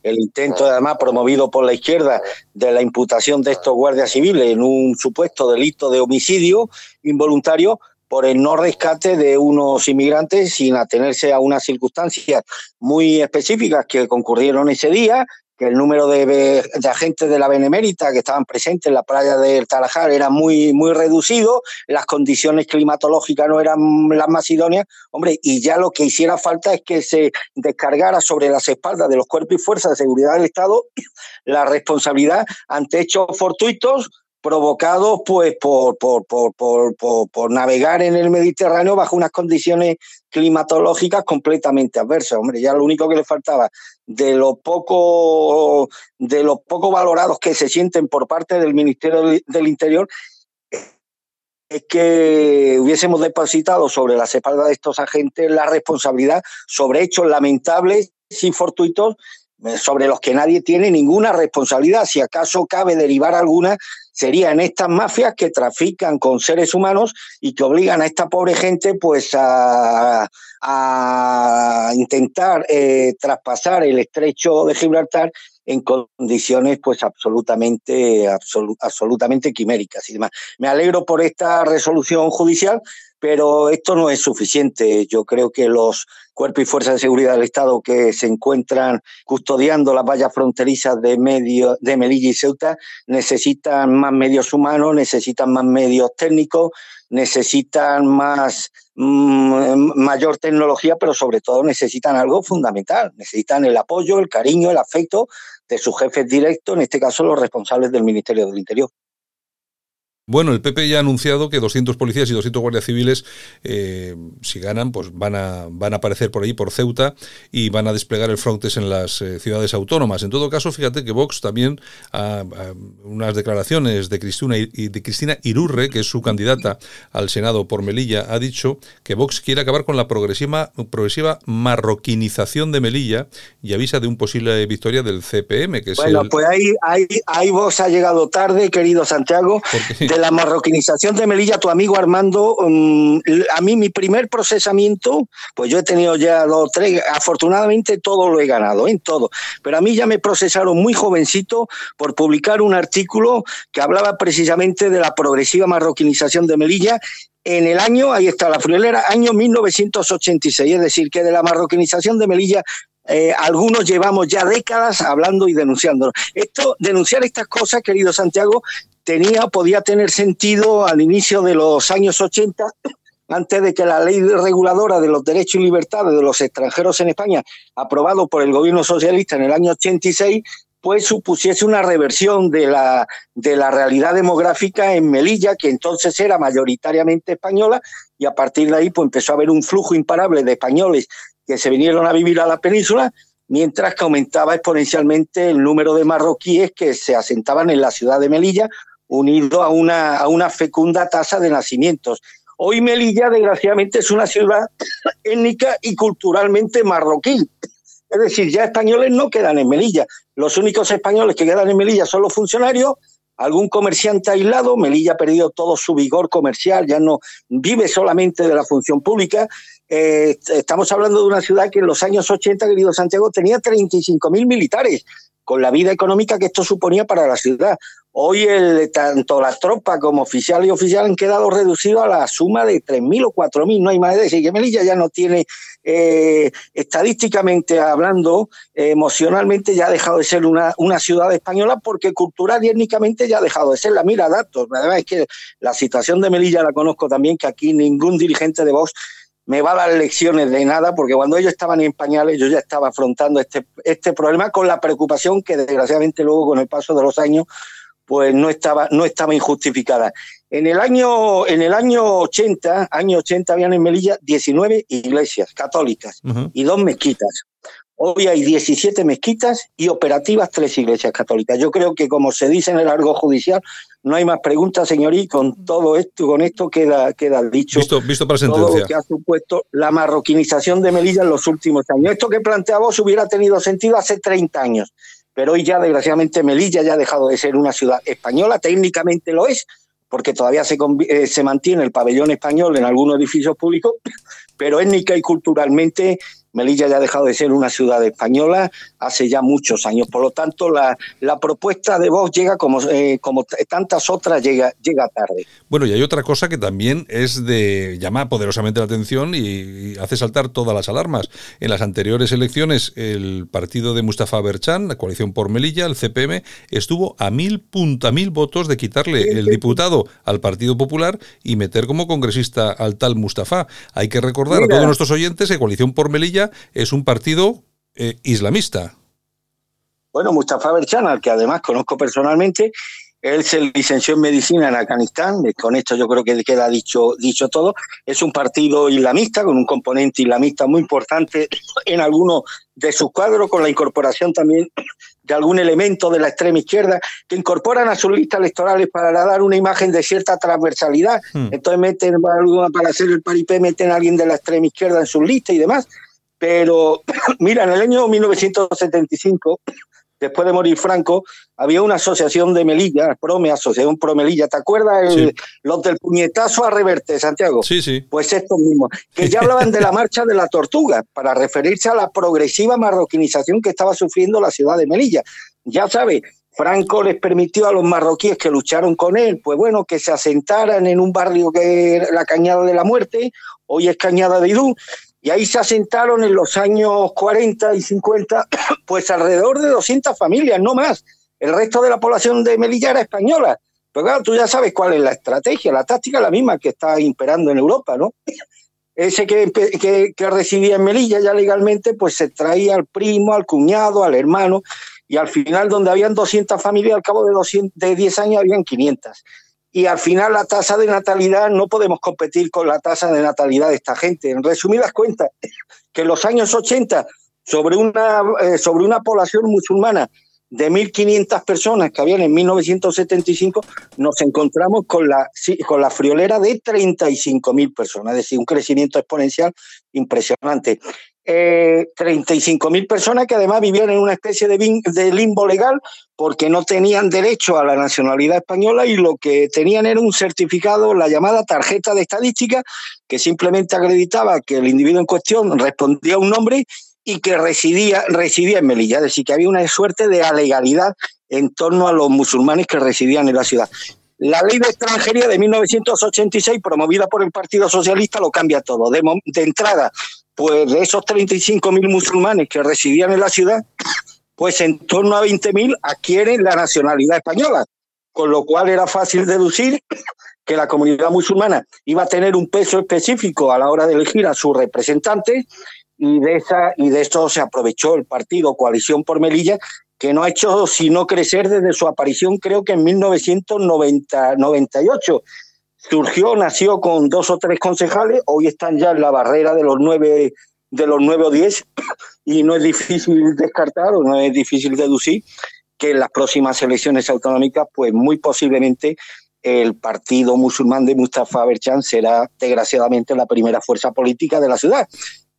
el intento además promovido por la izquierda de la imputación de estos guardias civiles en un supuesto delito de homicidio involuntario por el no rescate de unos inmigrantes sin atenerse a unas circunstancias muy específicas que concurrieron ese día, que el número de, agentes de la Benemérita que estaban presentes en la playa del Tarajar era muy, muy reducido, las condiciones climatológicas no eran las más idóneas, hombre, y ya lo que hiciera falta es que se descargara sobre las espaldas de los cuerpos y fuerzas de seguridad del Estado la responsabilidad ante hechos fortuitos provocados pues por, por, por, por, navegar en el Mediterráneo bajo unas condiciones climatológicas completamente adversas. Hombre, ya lo único que le faltaba de lo poco, de los poco valorados que se sienten por parte del Ministerio del Interior es que hubiésemos depositado sobre las espaldas de estos agentes la responsabilidad sobre hechos lamentables y fortuitos eh, sobre los que nadie tiene ninguna responsabilidad. Si acaso cabe derivar alguna, serían estas mafias que trafican con seres humanos y que obligan a esta pobre gente pues a, intentar eh, traspasar el estrecho de Gibraltar en condiciones pues absolutamente, absolutamente quiméricas y demás. Me alegro por esta resolución judicial, pero esto no es suficiente. Yo creo que los cuerpos y fuerzas de seguridad del Estado que se encuentran custodiando las vallas fronterizas de, medio, de Melilla y Ceuta necesitan más medios humanos, necesitan más medios técnicos, necesitan más mm, mayor tecnología, pero sobre todo necesitan algo fundamental, necesitan el apoyo, el cariño, el afecto de sus jefes directos, en este caso los responsables del Ministerio del Interior. Bueno, el PP ya ha anunciado que 200 policías y 200 guardias civiles, eh, si ganan, pues van a, van a aparecer por ahí, por Ceuta, y van a desplegar el Frontex en las eh, ciudades autónomas. En todo caso, fíjate que Vox también, ha, unas declaraciones de Cristina, de Cristina Irurre, que es su candidata al Senado por Melilla, ha dicho que Vox quiere acabar con la progresiva, progresiva marroquinización de Melilla y avisa de un posible victoria del CPM. Que es bueno, pues ahí, ahí, ahí Vox ha llegado tarde, querido Santiago de la marroquinización de Melilla, tu amigo Armando, mm, a mí mi primer procesamiento, pues yo he tenido ya dos, tres, afortunadamente todo lo he ganado, en todo, pero a mí ya me procesaron muy jovencito por publicar un artículo que hablaba precisamente de la progresiva marroquinización de Melilla en el año, ahí está la friolera, año 1986, es decir, que de la marroquinización de Melilla eh, algunos llevamos ya décadas hablando y denunciando. Esto, denunciar estas cosas, querido Santiago, tenía, podía tener sentido al inicio de los años 80, antes de que la ley reguladora de los derechos y libertades de los extranjeros en España, aprobado por el gobierno socialista en el año 86, pues supusiese una reversión de la, de la realidad demográfica en Melilla, que entonces era mayoritariamente española, y a partir de ahí pues empezó a haber un flujo imparable de españoles que se vinieron a vivir a la península, mientras que aumentaba exponencialmente el número de marroquíes que se asentaban en la ciudad de Melilla, unido a una, a una fecunda tasa de nacimientos. Hoy Melilla, desgraciadamente, es una ciudad étnica y culturalmente marroquí. Es decir, ya españoles no quedan en Melilla. Los únicos españoles que quedan en Melilla son los funcionarios, algún comerciante aislado. Melilla ha perdido todo su vigor comercial, ya no vive solamente de la función pública. Eh, estamos hablando de una ciudad que en los años 80, querido Santiago, tenía 35.000 militares, con la vida económica que esto suponía para la ciudad. Hoy tanto la tropa como oficial y oficial han quedado reducidos a la suma de 3.000 o 4.000, no hay más de decir que Melilla ya no tiene, eh, estadísticamente hablando, emocionalmente ya ha dejado de ser una, una ciudad española porque cultural y étnicamente ya ha dejado de ser. La mira datos, además es que la situación de Melilla la conozco también, que aquí ningún dirigente de Vox me va a dar lecciones de nada, porque cuando ellos estaban en pañales yo ya estaba afrontando este, este problema con la preocupación que desgraciadamente luego con el paso de los años pues no estaba, no estaba injustificada. En el año, en el año 80, año 80 habían en Melilla 19 iglesias católicas y dos mezquitas. Hoy hay 17 mezquitas y operativas tres iglesias católicas. Yo creo que, como se dice en el argo judicial, no hay más preguntas, señor, y con todo esto, con esto queda, queda dicho visto, visto para sentencia. todo lo que ha supuesto la marroquinización de Melilla en los últimos años. Esto que planteaba vos hubiera tenido sentido hace 30 años, pero hoy ya, desgraciadamente, Melilla ya ha dejado de ser una ciudad española, técnicamente lo es, porque todavía se, eh, se mantiene el pabellón español en algunos edificios públicos, pero étnica y culturalmente Melilla ya ha dejado de ser una ciudad española hace ya muchos años. Por lo tanto, la, la propuesta de Vox llega como, eh, como tantas otras, llega, llega tarde. Bueno, y hay otra cosa que también es de llamar poderosamente la atención y, hace saltar todas las alarmas. En las anteriores elecciones, el partido de Mustafa Berchan, la coalición por Melilla, el CPM, estuvo a mil, punta, mil votos de quitarle el diputado al Partido Popular y meter como congresista al tal Mustafa. Hay que recordar a todos nuestros oyentes que Coalición por Melilla es un partido eh, islamista. Bueno, Mustafa Berchan, al que además conozco personalmente, él se licenció en medicina en Afganistán, con esto yo creo que queda dicho, dicho todo. Es un partido islamista con un componente islamista muy importante en algunos de sus cuadros, con la incorporación también de algún elemento de la extrema izquierda, que incorporan a sus listas electorales para dar una imagen de cierta transversalidad. Hmm. Entonces meten para hacer el paripé, meten a alguien de la extrema izquierda en sus listas y demás. Pero mira, en el año 1975, después de morir Franco, había una asociación de Melilla, Prome, Asociación Pro Melilla, ¿te acuerdas? Los del puñetazo a reverte, Santiago. Sí, sí. Pues estos mismos, que ya hablaban de la marcha de la tortuga, para referirse a la progresiva marroquinización que estaba sufriendo la ciudad de Melilla. Ya sabes, Franco les permitió a los marroquíes que lucharon con él, pues bueno, que se asentaran en un barrio que era la Cañada de la Muerte, hoy es Cañada de Idú, y ahí se asentaron en los años 40 y 50, pues alrededor de 200 familias, no más. El resto de la población de Melilla era española. Pero claro, tú ya sabes cuál es la estrategia, la táctica es la misma que está imperando en Europa, ¿no? Ese que, que, residía en Melilla ya legalmente, pues se traía al primo, al cuñado, al hermano, y al final, donde habían 200 familias, al cabo de, 200, de 10 años habían 500 y al final la tasa de natalidad no podemos competir con la tasa de natalidad de esta gente. En resumidas cuentas, que en los años 80, sobre una, eh, sobre una población musulmana de 1.500 personas que habían en 1975, nos encontramos con la, con la friolera de 35.000 personas, es decir, un crecimiento exponencial impresionante eh, 35 mil personas que además vivían en una especie de, limbo legal porque no tenían derecho a la nacionalidad española y lo que tenían era un certificado, la llamada tarjeta de estadística, que simplemente acreditaba que el individuo en cuestión respondía a un nombre y que residía, residía en Melilla. Es decir, que había una suerte de alegalidad en torno a los musulmanes que residían en la ciudad. La ley de extranjería de 1986, promovida por el Partido Socialista, lo cambia todo. De entrada, pues de esos 35.000 musulmanes que residían en la ciudad, pues en torno a 20.000 adquieren la nacionalidad española, con lo cual era fácil deducir que la comunidad musulmana iba a tener un peso específico a la hora de elegir a sus representantes y de esa y de esto se aprovechó el partido Coalición por Melilla que no ha hecho sino crecer desde su aparición creo que en 1998 surgió, nació con dos o tres concejales, hoy están ya en la barrera de los nueve, de los nueve o diez, y no es difícil descartar o no es difícil deducir que en las próximas elecciones autonómicas, pues muy posiblemente el partido musulmán de Mustafa Berchan será desgraciadamente la primera fuerza política de la ciudad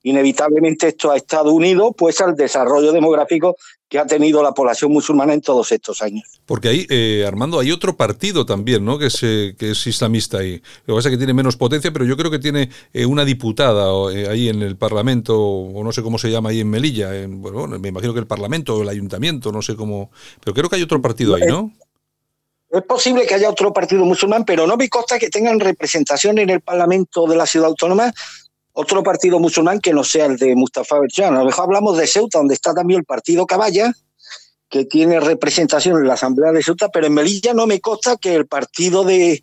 inevitablemente esto ha estado unido pues al desarrollo demográfico que ha tenido la población musulmana en todos estos años. Porque ahí, eh, Armando, hay otro partido también, ¿no? Que es, eh, que es islamista ahí. Lo que pasa es que tiene menos potencia, pero yo creo que tiene eh, una diputada ahí en el Parlamento, o no sé cómo se llama ahí en Melilla. En, bueno, me imagino que el Parlamento o el Ayuntamiento, no sé cómo. Pero creo que hay otro partido ahí, ¿no? Es posible que haya otro partido musulmán, pero no me consta que tengan representación en el Parlamento de la ciudad autónoma otro partido musulmán que no sea el de Mustafa Berchan. A lo mejor hablamos de Ceuta, donde está también el partido Caballa, que tiene representación en la Asamblea de Ceuta, pero en Melilla no me consta que el partido de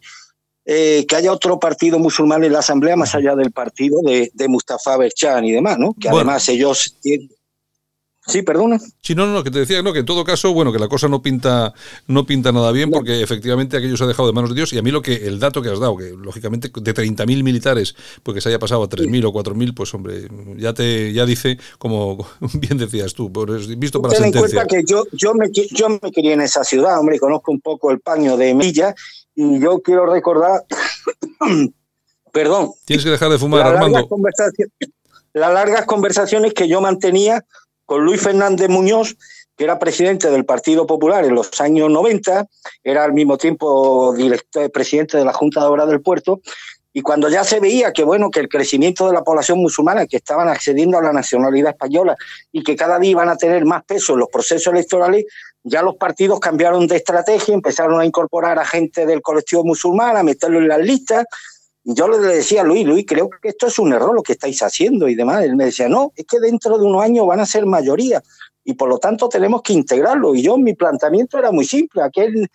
eh, que haya otro partido musulmán en la Asamblea más allá del partido de, Mustafa Berchan y demás, ¿no? Que además ellos tienen Sí, perdona. Sí, no, no, que te decía, no, que en todo caso, bueno, que la cosa no pinta, no pinta nada bien, porque efectivamente aquello se ha dejado de manos de Dios. Y a mí lo que, el dato que has dado, que lógicamente de 30.000 militares, porque se haya pasado a 3.000 o 4.000, pues hombre, ya te, ya dice, como bien decías tú, visto para Ten en cuenta que yo, yo me, yo me crié en esa ciudad, hombre, conozco un poco el paño de Milla, y yo quiero recordar, perdón. Tienes que dejar de fumar, Armando. Las largas conversaciones que yo mantenía con Luis Fernández Muñoz, que era presidente del Partido Popular en los años 90, era al mismo tiempo presidente de la Junta de Obras del Puerto, y cuando ya se veía que bueno que el crecimiento de la población musulmana que estaban accediendo a la nacionalidad española y que cada día iban a tener más peso en los procesos electorales, ya los partidos cambiaron de estrategia, empezaron a incorporar a gente del colectivo musulmán, a meterlo en las listas, yo le decía a Luis, Luis, creo que esto es un error lo que estáis haciendo y demás. Él me decía, no, es que dentro de unos años van a ser mayoría y por lo tanto tenemos que integrarlo. Y yo, mi planteamiento era muy simple. Aquel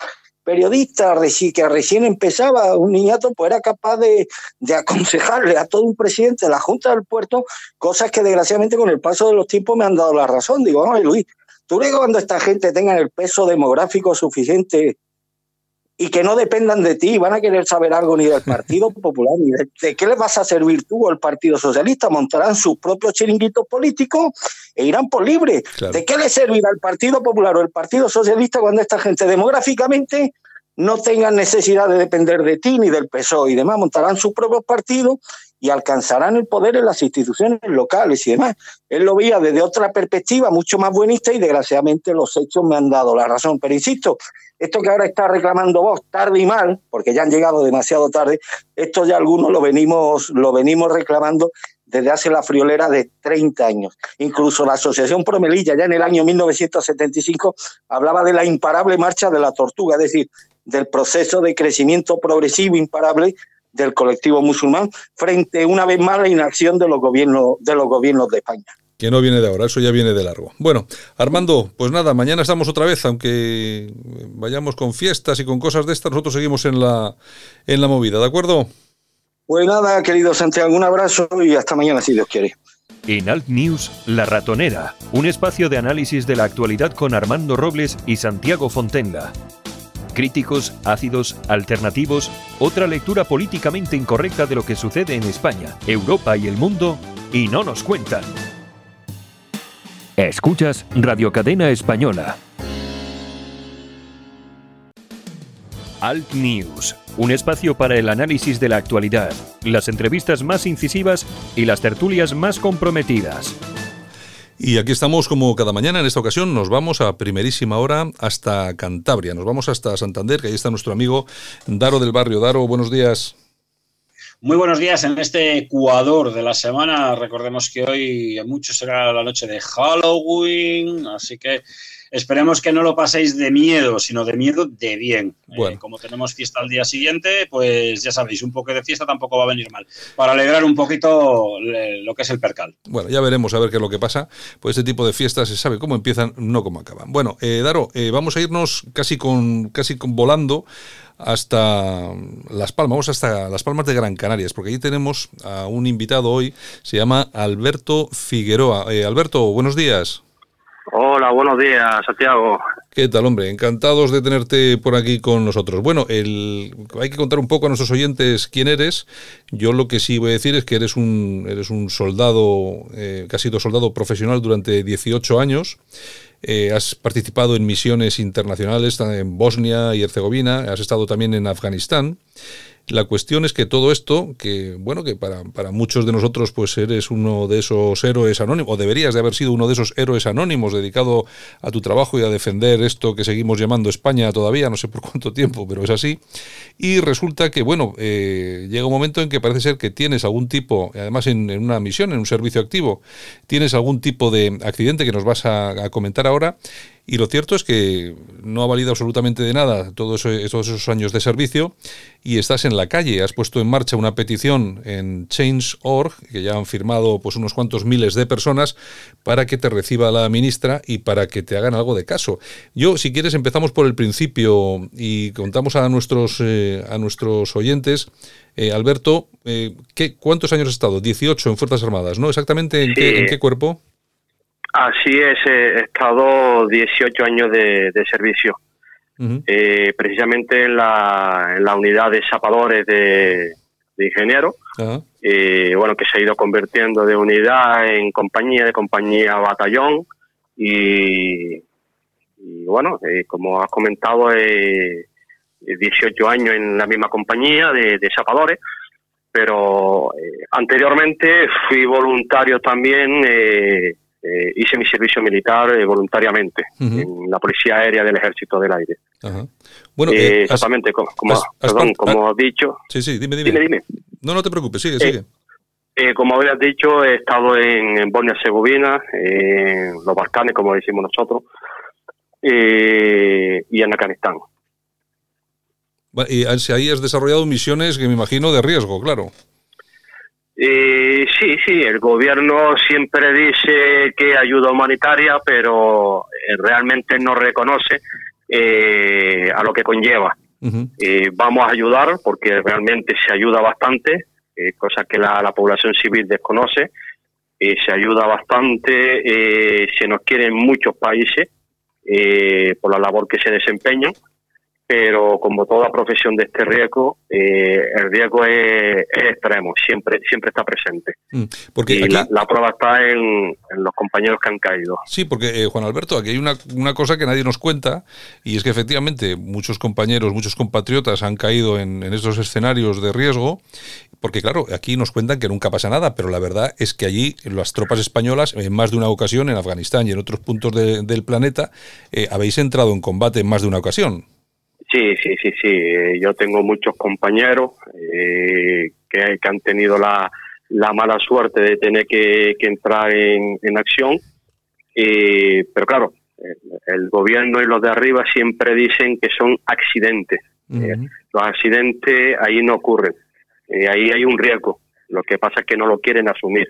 periodista que recién empezaba, un niñato, pues era capaz de, aconsejarle a todo un presidente de la Junta del Puerto cosas que desgraciadamente con el paso de los tiempos me han dado la razón. Digo, no, Luis, ¿tú crees que cuando esta gente tenga el peso demográfico suficiente y que no dependan de ti, van a querer saber algo ni del Partido Popular, ni de, qué les vas a servir tú o el Partido Socialista, montarán sus propios chiringuitos políticos e irán por libre. ¿De qué les servirá el Partido Popular o el Partido Socialista cuando esta gente demográficamente no tenga necesidad de depender de ti ni del PSOE y demás? Montarán sus propios partidos y alcanzarán el poder en las instituciones locales y demás. Él lo veía desde otra perspectiva mucho más buenista y desgraciadamente los hechos me han dado la razón. Pero insisto, esto que ahora está reclamando vos tarde y mal, porque ya han llegado demasiado tarde, esto ya algunos lo venimos, lo venimos reclamando desde hace la friolera de 30 años. Incluso la Asociación Promelilla, ya en el año 1975, hablaba de la imparable marcha de la tortuga, es decir, del proceso de crecimiento progresivo imparable del colectivo musulmán frente una vez más a la inacción de los gobiernos de los gobiernos de España que no viene de ahora, eso ya viene de largo. Bueno, Armando, pues nada, mañana estamos otra vez, aunque vayamos con fiestas y con cosas de estas, nosotros seguimos en la, en la movida, ¿de acuerdo? Pues nada, querido Santiago, un abrazo y hasta mañana, si Dios quiere. En Alt News, La Ratonera, un espacio de análisis de la actualidad con Armando Robles y Santiago Fontenla. Críticos, ácidos, alternativos, otra lectura políticamente incorrecta de lo que sucede en España, Europa y el mundo, y no nos cuentan. Escuchas Radio Cadena Española. Alt News, un espacio para el análisis de la actualidad, las entrevistas más incisivas y las tertulias más comprometidas. Y aquí estamos como cada mañana, en esta ocasión nos vamos a primerísima hora hasta Cantabria, nos vamos hasta Santander, que ahí está nuestro amigo Daro del Barrio. Daro, buenos días. Muy buenos días en este Ecuador de la semana. Recordemos que hoy mucho será la noche de Halloween, así que esperemos que no lo paséis de miedo, sino de miedo de bien. Eh, bueno. como tenemos fiesta al día siguiente, pues ya sabéis, un poco de fiesta tampoco va a venir mal. Para alegrar un poquito lo que es el percal. Bueno, ya veremos a ver qué es lo que pasa. Pues este tipo de fiestas se sabe cómo empiezan, no cómo acaban. Bueno, eh, Daro, eh, vamos a irnos casi con casi con volando hasta Las Palmas, vamos hasta Las Palmas de Gran Canarias, porque allí tenemos a un invitado hoy, se llama Alberto Figueroa. Eh, Alberto, buenos días. Hola, buenos días, Santiago. ¿Qué tal, hombre? Encantados de tenerte por aquí con nosotros. Bueno, el, hay que contar un poco a nuestros oyentes quién eres. Yo lo que sí voy a decir es que eres un, eres un soldado, eh, que has sido soldado profesional durante 18 años. Eh, has participado en misiones internacionales en Bosnia y Herzegovina, has estado también en Afganistán. La cuestión es que todo esto, que bueno, que para, para, muchos de nosotros pues eres uno de esos héroes anónimos, o deberías de haber sido uno de esos héroes anónimos dedicado a tu trabajo y a defender esto que seguimos llamando España todavía, no sé por cuánto tiempo, pero es así. Y resulta que, bueno, eh, llega un momento en que parece ser que tienes algún tipo, además en, una misión, en un servicio activo, tienes algún tipo de accidente que nos vas a comentar ahora y lo cierto es que no ha valido absolutamente de nada todos esos años de servicio y estás en la calle. Has puesto en marcha una petición en Change.org, que ya han firmado pues, unos cuantos miles de personas, para que te reciba la ministra y para que te hagan algo de caso. Yo, si quieres, empezamos por el principio y contamos a nuestros, eh, a nuestros oyentes. Eh, Alberto, eh, ¿qué, ¿cuántos años has estado? 18 en Fuerzas Armadas, ¿no? ¿Exactamente en, qué, en qué cuerpo? Así es, he estado 18 años de, servicio, eh, precisamente en la, en la, unidad de zapadores de, de ingeniero, eh, bueno, que se ha ido convirtiendo de unidad en compañía, de compañía a batallón, y, bueno, eh, como has comentado, 18 años en la misma compañía de, de zapadores, pero anteriormente fui voluntario también eh, hice mi servicio militar eh, voluntariamente en la Policía Aérea del Ejército del Aire. Bueno, eh, exactamente, como, perdón, como has dicho. Sí, sí, dime, dime. No, no te preocupes, sigue, sigue. como habías dicho, he estado en, Bosnia-Herzegovina, en los Balcanes, como decimos nosotros, y en Afganistán. Y ahí has desarrollado misiones que me imagino de riesgo, claro. Eh, sí, sí, el gobierno siempre dice que ayuda humanitaria, pero eh, realmente no reconoce eh, a lo que conlleva. Eh, vamos a ayudar porque realmente se ayuda bastante, cosa que la, población civil desconoce. se ayuda bastante, se nos quiere en muchos países por la labor que se desempeñan pero como toda profesión de este riesgo, eh, el riesgo es, extremo, siempre siempre está presente. Mm, porque y la, prueba está en, los compañeros que han caído. Sí, porque eh, Juan Alberto, aquí hay una, una, cosa que nadie nos cuenta, y es que efectivamente muchos compañeros, muchos compatriotas han caído en, en estos escenarios de riesgo, porque claro, aquí nos cuentan que nunca pasa nada, pero la verdad es que allí las tropas españolas, en más de una ocasión, en Afganistán y en otros puntos del planeta, eh, habéis entrado en combate en más de una ocasión. Sí, sí, sí, sí. Eh, yo tengo muchos compañeros eh, que, han tenido la, mala suerte de tener que, entrar en, acción. Eh, pero claro, el gobierno y los de arriba siempre dicen que son accidentes. los accidentes ahí no ocurren. ahí hay un riesgo. Lo que pasa es que no lo quieren asumir.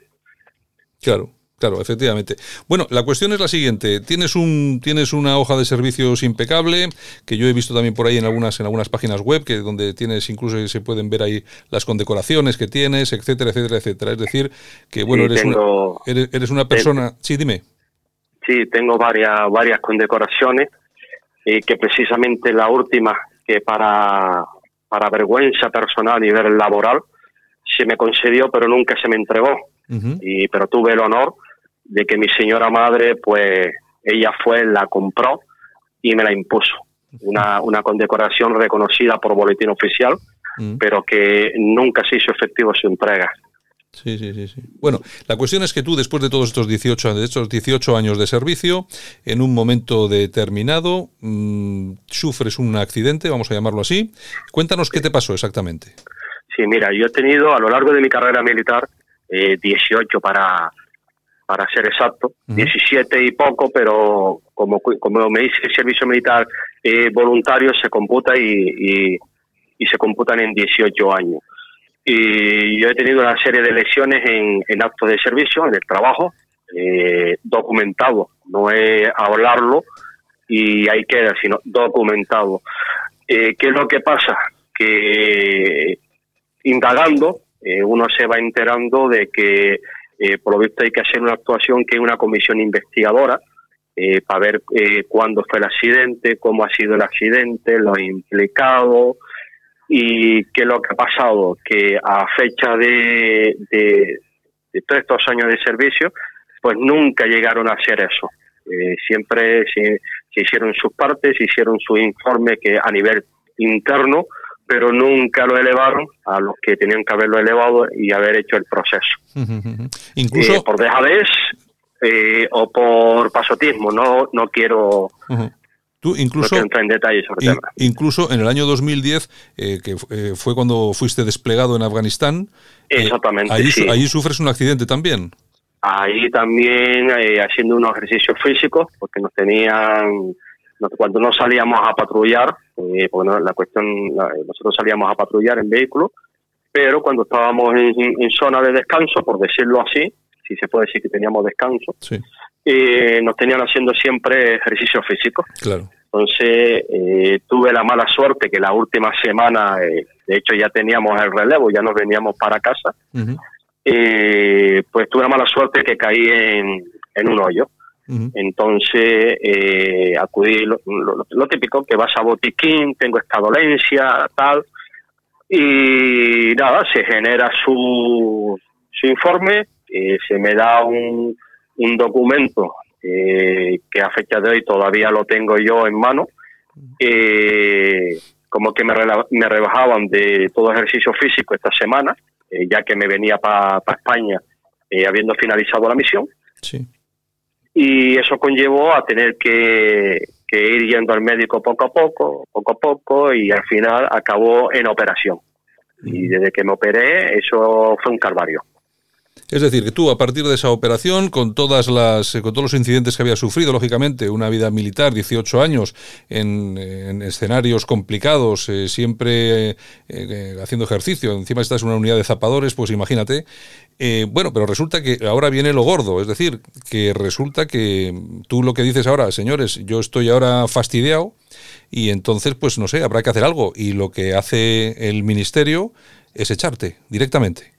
Claro. Claro, efectivamente. Bueno, la cuestión es la siguiente. Tienes un tienes una hoja de servicios impecable que yo he visto también por ahí en algunas en algunas páginas web que donde tienes incluso se pueden ver ahí las condecoraciones que tienes, etcétera, etcétera, etcétera. Es decir, que bueno, eres, una, eres, una persona. sí, dime. Sí, tengo varias varias condecoraciones y que precisamente la última que para para vergüenza personal a nivel laboral se me concedió, pero nunca se me entregó. y pero tuve el honor de que mi señora madre, pues ella fue, la compró y me la impuso. Una, una condecoración reconocida por boletín oficial, mm. pero que nunca se hizo efectivo su entrega. Sí, sí, sí, sí. Bueno, la cuestión es que tú, después de todos estos 18, de estos 18 años de servicio, en un momento determinado, mm, sufres un accidente, vamos a llamarlo así. Cuéntanos qué te pasó exactamente. Sí, mira, yo he tenido a lo largo de mi carrera militar eh, 18 para, para ser exacto, 17 y poco, pero como, como me dice el servicio militar eh, voluntario, se computa y, y, se computan en 18 años. Y yo he tenido una serie de lesiones en, en actos de servicio, en el trabajo, eh, documentado, no es hablarlo y ahí queda, sino documentado. Eh, ¿Qué es lo que pasa? Que indagando, eh, uno se va enterando de que eh, por lo visto hay que hacer una actuación que es una comisión investigadora eh, para ver eh, cuándo fue el accidente, cómo ha sido el accidente, los implicados y qué es lo que ha pasado, que a fecha de, de, todos estos años de servicio, pues nunca llegaron a hacer eso. siempre se, se, hicieron sus partes, se hicieron su informe que a nivel interno pero nunca lo elevaron a los que tenían que haberlo elevado y haber hecho el proceso. Incluso eh, por dejadez eh, o por pasotismo, no no quiero Tú incluso, entrar en detalles sobre tema. Incluso en el año 2010, eh, que fue cuando fuiste desplegado en Afganistán, Exactamente, ahí, ahí sufres un accidente también. Ahí también haciendo unos ejercicios físicos, porque nos tenían cuando no salíamos a patrullar, eh, porque la cuestión, nosotros salíamos a patrullar en vehículo, pero cuando estábamos en, zona de descanso, por decirlo así, si se puede decir que teníamos descanso, eh, nos tenían haciendo siempre ejercicio físico. Claro. Entonces eh, tuve la mala suerte que la última semana, de hecho ya teníamos el relevo, ya nos veníamos para casa, pues tuve la mala suerte que caí en, en un hoyo Entonces eh, acudí lo, típico, que vas a botiquín, tengo esta dolencia, tal, y nada, se genera su, su informe, eh, se me da un, un documento eh, que a fecha de hoy todavía lo tengo yo en mano, eh, como que me, me rebajaban de todo ejercicio físico esta semana, ya que me venía para España habiendo finalizado la misión. Y eso conllevó a tener que, que ir yendo al médico poco a poco, poco a poco, y al final acabó en operación. Y desde que me operé, eso fue un calvario. Es decir, que tú a partir de esa operación, con todas las, eh, con todos los incidentes que había sufrido, lógicamente, una vida militar, 18 años, en, escenarios complicados, eh, siempre eh, haciendo ejercicio, encima estás en una unidad de zapadores, pues imagínate. bueno, pero resulta que ahora viene lo gordo, es decir, que resulta que tú lo que dices ahora, señores, yo estoy ahora fastidiado y entonces, pues no sé, habrá que hacer algo. Y lo que hace el ministerio es echarte directamente.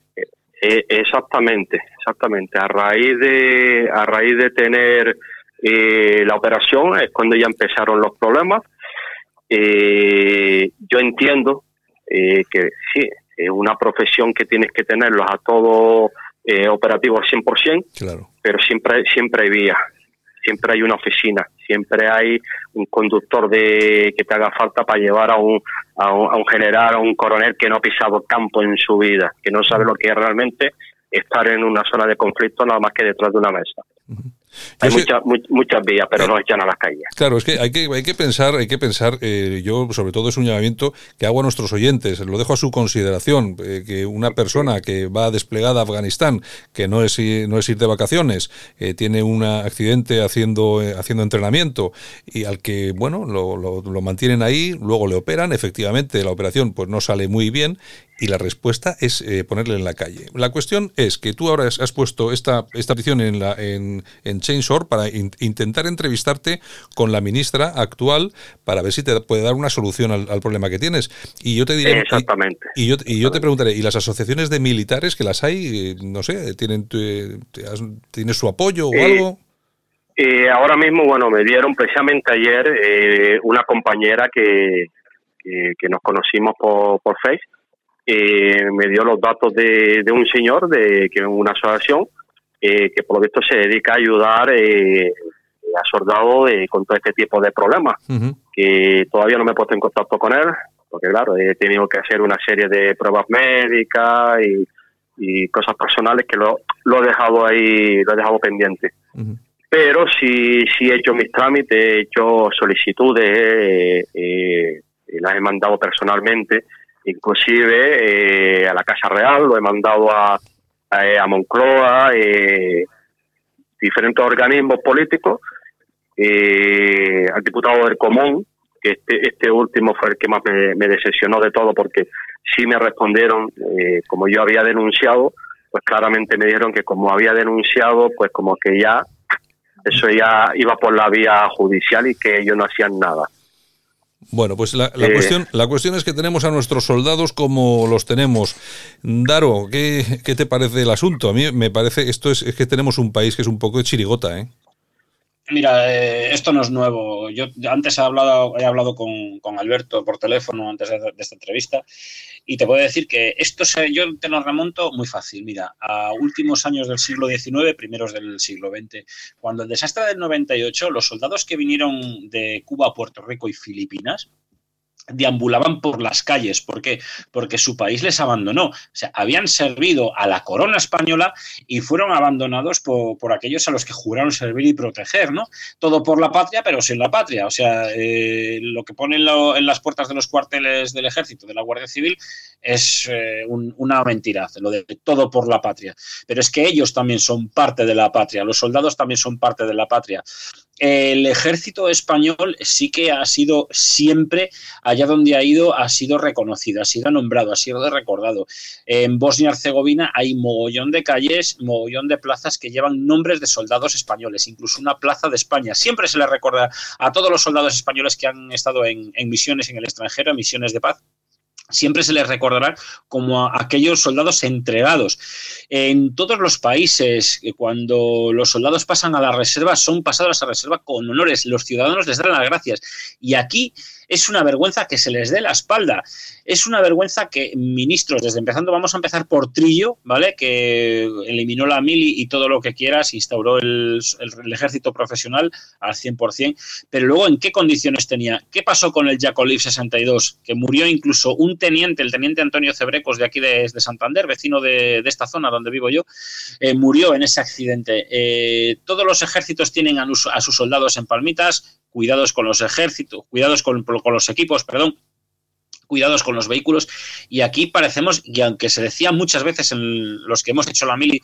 Eh, exactamente, exactamente. A raíz de, a raíz de tener eh, la operación es cuando ya empezaron los problemas. Eh, yo entiendo que sí, es una profesión que tienes que tenerlos a todo operativo al 100%, claro. pero siempre, siempre hay vías, siempre hay una oficina, siempre hay un conductor de que te haga falta para llevar a un, a un, general, a un coronel que no ha pisado campo en su vida, que no sabe lo que es realmente estar en una zona de conflicto nada más que detrás de una mesa. Hay muchas muchas vías, pero no echan a las calles. Claro, es que hay que, hay que pensar, hay que pensar, eh, yo sobre todo es un llamamiento que hago a nuestros oyentes, lo dejo a su consideración, eh, que una persona que va desplegada a Afganistán, que no es, no es ir de vacaciones, eh, tiene un accidente haciendo, haciendo entrenamiento y al que, bueno, lo, lo, lo mantienen ahí, luego le operan, efectivamente la operación pues no sale muy bien y la respuesta es eh, ponerle en la calle. La cuestión es que tú ahora has, puesto esta, esta petición en, la, en, en para intentar entrevistarte con la ministra actual para ver si te puede dar una solución al, problema que tienes. Y yo te diré... Exactamente. Y, yo, y yo te preguntaré, ¿y las asociaciones de militares que las hay, eh, no sé, tienen, ¿tienes su apoyo o eh, algo? ahora mismo, bueno, me dieron precisamente ayer una compañera que, que, nos conocimos por, por Facebook eh, me dio los datos de, un señor de que es una asociación eh, que por lo visto se dedica a ayudar eh, a soldados con todo este tipo de problemas, que todavía no me he puesto en contacto con él, porque claro, he tenido que hacer una serie de pruebas médicas y, cosas personales que lo, lo, he dejado ahí, lo he dejado pendiente. Pero sí, sí he hecho mis trámites, he hecho solicitudes, eh, las he mandado personalmente inclusive eh, a la Casa Real, lo he mandado a, a, eh, Moncloa, eh, diferentes organismos políticos, al diputado del Común, que este, este último fue el que más me, decepcionó de todo, porque sí me respondieron, como yo había denunciado, pues claramente me dijeron que como había denunciado, pues como que ya eso ya iba por la vía judicial y que ellos no hacían nada. Bueno, pues la, la cuestión, la cuestión es que tenemos a nuestros soldados como los tenemos. Daro, ¿qué, ¿qué, te parece el asunto? A mí me parece, esto es, es que tenemos un país que es un poco de chirigota, ¿eh? Mira, eh, esto no es nuevo. Yo antes he hablado, he hablado con, con Alberto por teléfono antes de, esta entrevista y te puedo decir que esto se, yo te lo remonto muy fácil. Mira, a últimos años del siglo XIX, primeros del siglo XX, cuando el desastre del 98, los soldados que vinieron de Cuba, Puerto Rico y Filipinas, deambulaban por las calles. ¿Por qué? Porque su país les abandonó. O sea, habían servido a la corona española y fueron abandonados por, aquellos a los que juraron servir y proteger, ¿no? Todo por la patria, pero sin la patria. O sea, eh, lo que ponen en las puertas de los cuarteles del ejército, de la Guardia Civil, es eh, una mentira, lo de todo por la patria. Pero es que ellos también son parte de la patria, los soldados también son parte de la patria el ejército español sí que ha sido siempre, allá donde ha ido, ha sido reconocido, ha sido nombrado, ha sido recordado. En Bosnia y Herzegovina hay mogollón de calles, mogollón de plazas que llevan nombres de soldados españoles, incluso una plaza de España. Siempre se le recuerda a todos los soldados españoles que han estado en, en misiones en el extranjero, en misiones de paz, siempre se les recordará como aquellos soldados entregados. En todos los países, eh, cuando los soldados pasan a la reserva, son pasados a la reserva con honores. Los ciudadanos les dan las gracias. Y aquí es una vergüenza que se les dé la espalda. Es una vergüenza que ministros, desde empezando, vamos a empezar por Trillo, ¿vale? Que eliminó la mili y todo lo que quieras, instauró el, ejército profesional al 100%, pero luego, ¿en qué condiciones tenía? ¿Ququé pasó con el Jacolif 62? Que murió incluso un teniente, el teniente Antonio Cebrecos de aquí de, Santander, vecino de, esta zona donde vivo yo, eh, murió en ese accidente. Eh, todos los ejércitos tienen a sus soldados en palmitas, cuidados con los ejércitos, cuidados con, los equipos, perdón, cuidados con los vehículos. Y aquí parecemos, y aunque se decía muchas veces en los que hemos hecho la mili,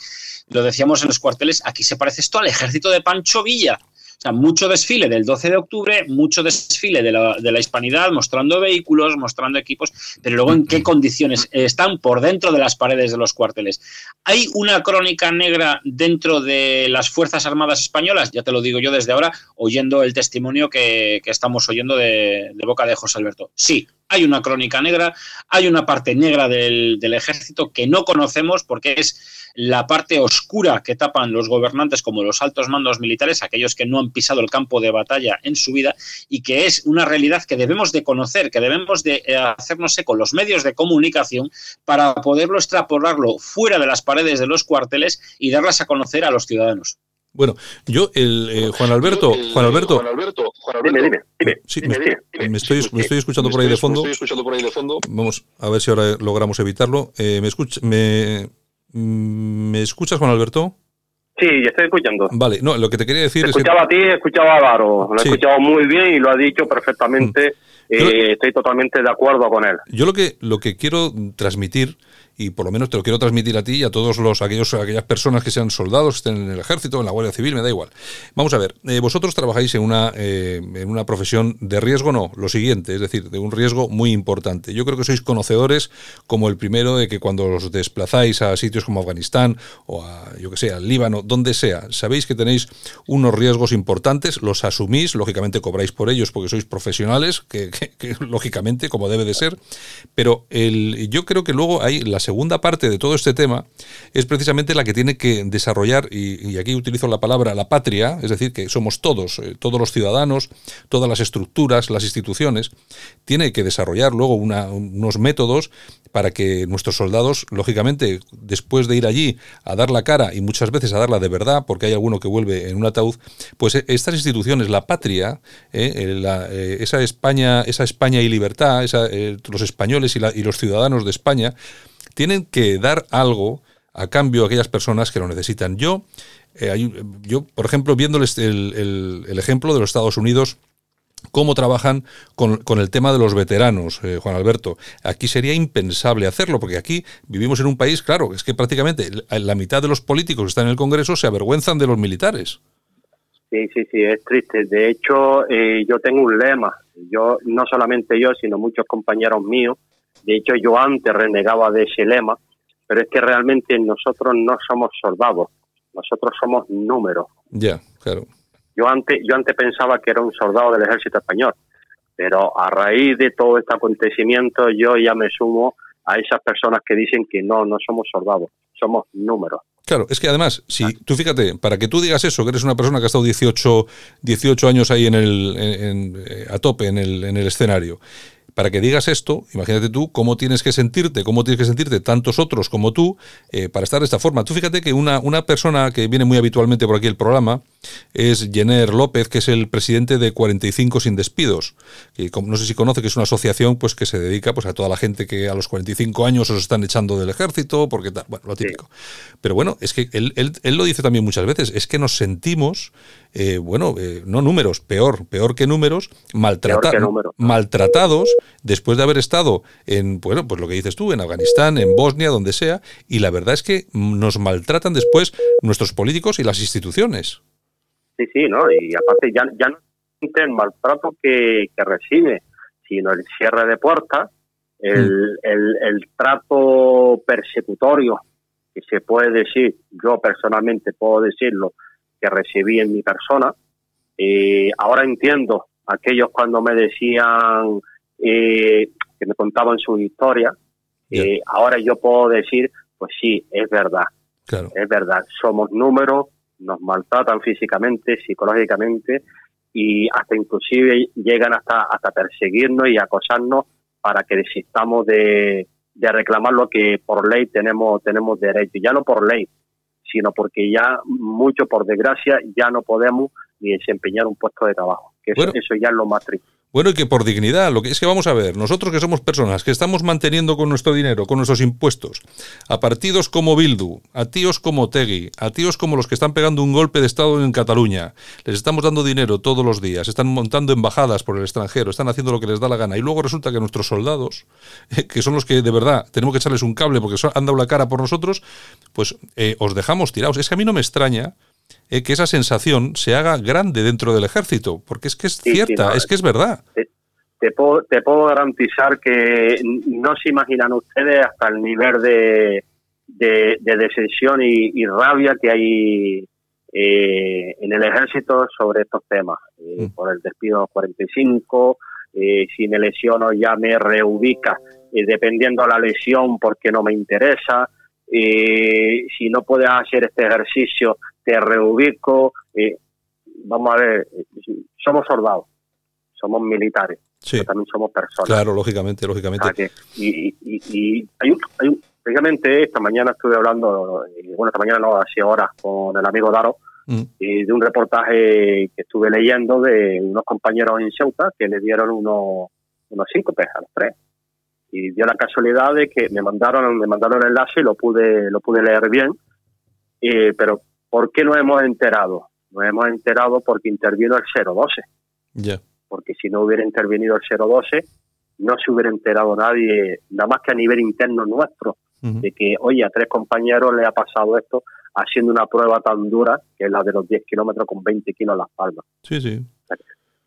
lo decíamos en los cuarteles, aquí se parece esto al ejército de Pancho Villa. O sea, mucho desfile del 12 de octubre, mucho desfile de la, de la, hispanidad, mostrando vehículos, mostrando equipos, pero luego en qué condiciones están por dentro de las paredes de los cuarteles. ¿Hay una crónica negra dentro de las Fuerzas Armadas Españolas? Ya te lo digo yo desde ahora, oyendo el testimonio que, estamos oyendo de, de boca de José Alberto. Sí, hay una crónica negra, hay una parte negra del, ejército que no conocemos porque es la parte oscura que tapan los gobernantes como los altos mandos militares, aquellos que no han pisado el campo de batalla en su vida y que es una realidad que debemos de conocer, que debemos de eh, hacernos eco los medios de comunicación para poderlo extrapolarlo fuera de las paredes de los cuarteles y darlas a conocer a los ciudadanos. Bueno, yo, el eh, Juan Alberto, Juan Alberto, Juan Alberto, dime, dime, dime, sí, me, estoy, me estoy escuchando por ahí de fondo. Estoy escuchando por ahí de fondo. Vamos a ver si ahora logramos evitarlo. Eh, ¿me, escucha, me, ¿Me escuchas, Juan Alberto? Sí, estoy escuchando. Vale, no, lo que te quería decir es escuchaba a ti, escuchaba a Álvaro, lo he escuchado muy bien y lo ha dicho perfectamente. Mm. Eh, estoy totalmente de acuerdo con él. Yo lo que lo que quiero transmitir y por lo menos te lo quiero transmitir a ti y a todos los aquellos aquellas personas que sean soldados, estén en el ejército, en la Guardia Civil, me da igual. Vamos a ver, eh, vosotros trabajáis en una eh, en una profesión de riesgo, no, lo siguiente, es decir, de un riesgo muy importante. Yo creo que sois conocedores como el primero de que cuando os desplazáis a sitios como Afganistán o a yo que sé, al Líbano, donde sea, sabéis que tenéis unos riesgos importantes, los asumís, lógicamente cobráis por ellos porque sois profesionales, que, lógicamente como debe de ser, pero el, yo creo que luego hay la segunda parte de todo este tema es precisamente la que tiene que desarrollar, y, aquí utilizo la palabra la patria, es decir, que somos todos, eh, todos los ciudadanos, todas las estructuras, las instituciones, tiene que desarrollar luego unos métodos para que nuestros soldados, lógicamente, después de ir allí a dar la cara y muchas veces a darla de verdad, porque hay alguno que vuelve en un ataúd, pues eh, estas instituciones, la patria, eh, esa España, esa España y libertad, los españoles y, y los ciudadanos de España, tienen que dar algo a cambio a aquellas personas que lo necesitan. Yo, eh, yo por ejemplo, viéndoles el, ejemplo de los Estados Unidos, cómo trabajan con, el tema de los veteranos, eh, Juan Alberto. Aquí sería impensable hacerlo, porque aquí vivimos en un país, claro, es que prácticamente la mitad de los políticos que están en el Congreso se avergüenzan de los militares. Sí, sí, sí, es triste. De hecho, eh, yo tengo un lema. Yo, no solamente yo, sino muchos compañeros míos, de hecho, yo antes renegaba de ese lema, pero es que realmente nosotros no somos soldados, nosotros somos números. Ya, claro. Yo antes, yo antes pensaba que era un soldado del ejército español, pero a raíz de todo este acontecimiento yo ya me sumo a esas personas que dicen que no, no somos soldados, somos números. Claro, es que además, si tú fíjate, para que tú digas eso, que eres una persona que ha estado 18, 18 años ahí en el, eh, a tope en el, en el escenario, para que digas esto, imagínate tú cómo tienes que sentirte, cómo tienes que sentirte tantos otros como tú eh, para estar de esta forma. Tú fíjate que una, una persona que viene muy habitualmente por aquí el programa es Jenner López, que es el presidente de 45 sin despidos. Que, no sé si conoce que es una asociación pues que se dedica pues a toda la gente que a los 45 años os están echando del ejército, porque tal, bueno, lo típico. Pero bueno, es que él, él, él, lo dice también muchas veces, es que nos sentimos, eh, bueno, eh, no números, peor, peor que números, maltratados después de haber estado en, bueno, pues lo que dices tú, en Afganistán, en Bosnia, donde sea, y la verdad es que nos maltratan después nuestros políticos y las instituciones. Sí, sí, ¿no? Y aparte ya, ya no el maltrato que, recibe, sino el cierre de puertas, el, mm. el, el trato persecutorio, que se puede decir, yo personalmente puedo decirlo, que recibí en mi persona. y ahora entiendo aquellos cuando me decían eh, que me contaban su historia. y ahora yo puedo decir, pues sí, es verdad. Es verdad, somos números, nos maltratan físicamente, psicológicamente y hasta inclusive llegan hasta, hasta perseguirnos y acosarnos para que desistamos de, de reclamar lo que por ley tenemos, tenemos derecho. Ya no por ley, sino porque ya mucho, por desgracia, ya no podemos ni desempeñar un puesto de trabajo. Que eso, eso ya es lo más triste. Bueno, y que por dignidad, lo que es que vamos a ver, nosotros que somos personas que estamos manteniendo con nuestro dinero, con nuestros impuestos, a partidos como Bildu, a tíos como Tegui, a tíos como los que están pegando un golpe de Estado en Cataluña, les estamos dando dinero todos los días, están montando embajadas por el extranjero, están haciendo lo que les da la gana, y luego resulta que nuestros soldados, que son los que de verdad tenemos que echarles un cable porque han dado la cara por nosotros, pues eh, os dejamos tirados. Es que a mí no me extraña eh, que esa sensación se haga grande dentro del ejército, porque es que es cierta, es que es verdad. Te, puedo, te puedo garantizar que no se imaginan ustedes hasta el nivel de, de, de y, rabia que hay eh, en el ejército sobre estos temas, eh, mm. por el despido 45, si me lesiono ya me reubica, dependiendo de la lesión porque no me interesa, si no puedes hacer este ejercicio te reubico. Eh, vamos a ver, somos soldados, somos militares, pero también somos personas. Claro, lógicamente, lógicamente. y, y, hay, un, hay precisamente esta mañana estuve hablando, eh, bueno, esta mañana no, hace horas, con el amigo Daro, mm. y de un reportaje que estuve leyendo de unos compañeros en Ceuta que le dieron unos, unos cinco pesos a los tres. Y dio la casualidad de que me mandaron, me mandaron el enlace y lo pude, lo pude leer bien, eh, pero ¿Por qué no hemos enterado? Nos hemos enterado porque intervino el 012. Ya. Porque si no hubiera intervenido el 012, no se hubiera enterado nadie, nada más que a nivel interno nuestro, de que, oye, a tres compañeros le ha pasado esto haciendo una prueba tan dura, que es la de los 10 kilómetros con 20 kilos a las palmas. Sí, sí. O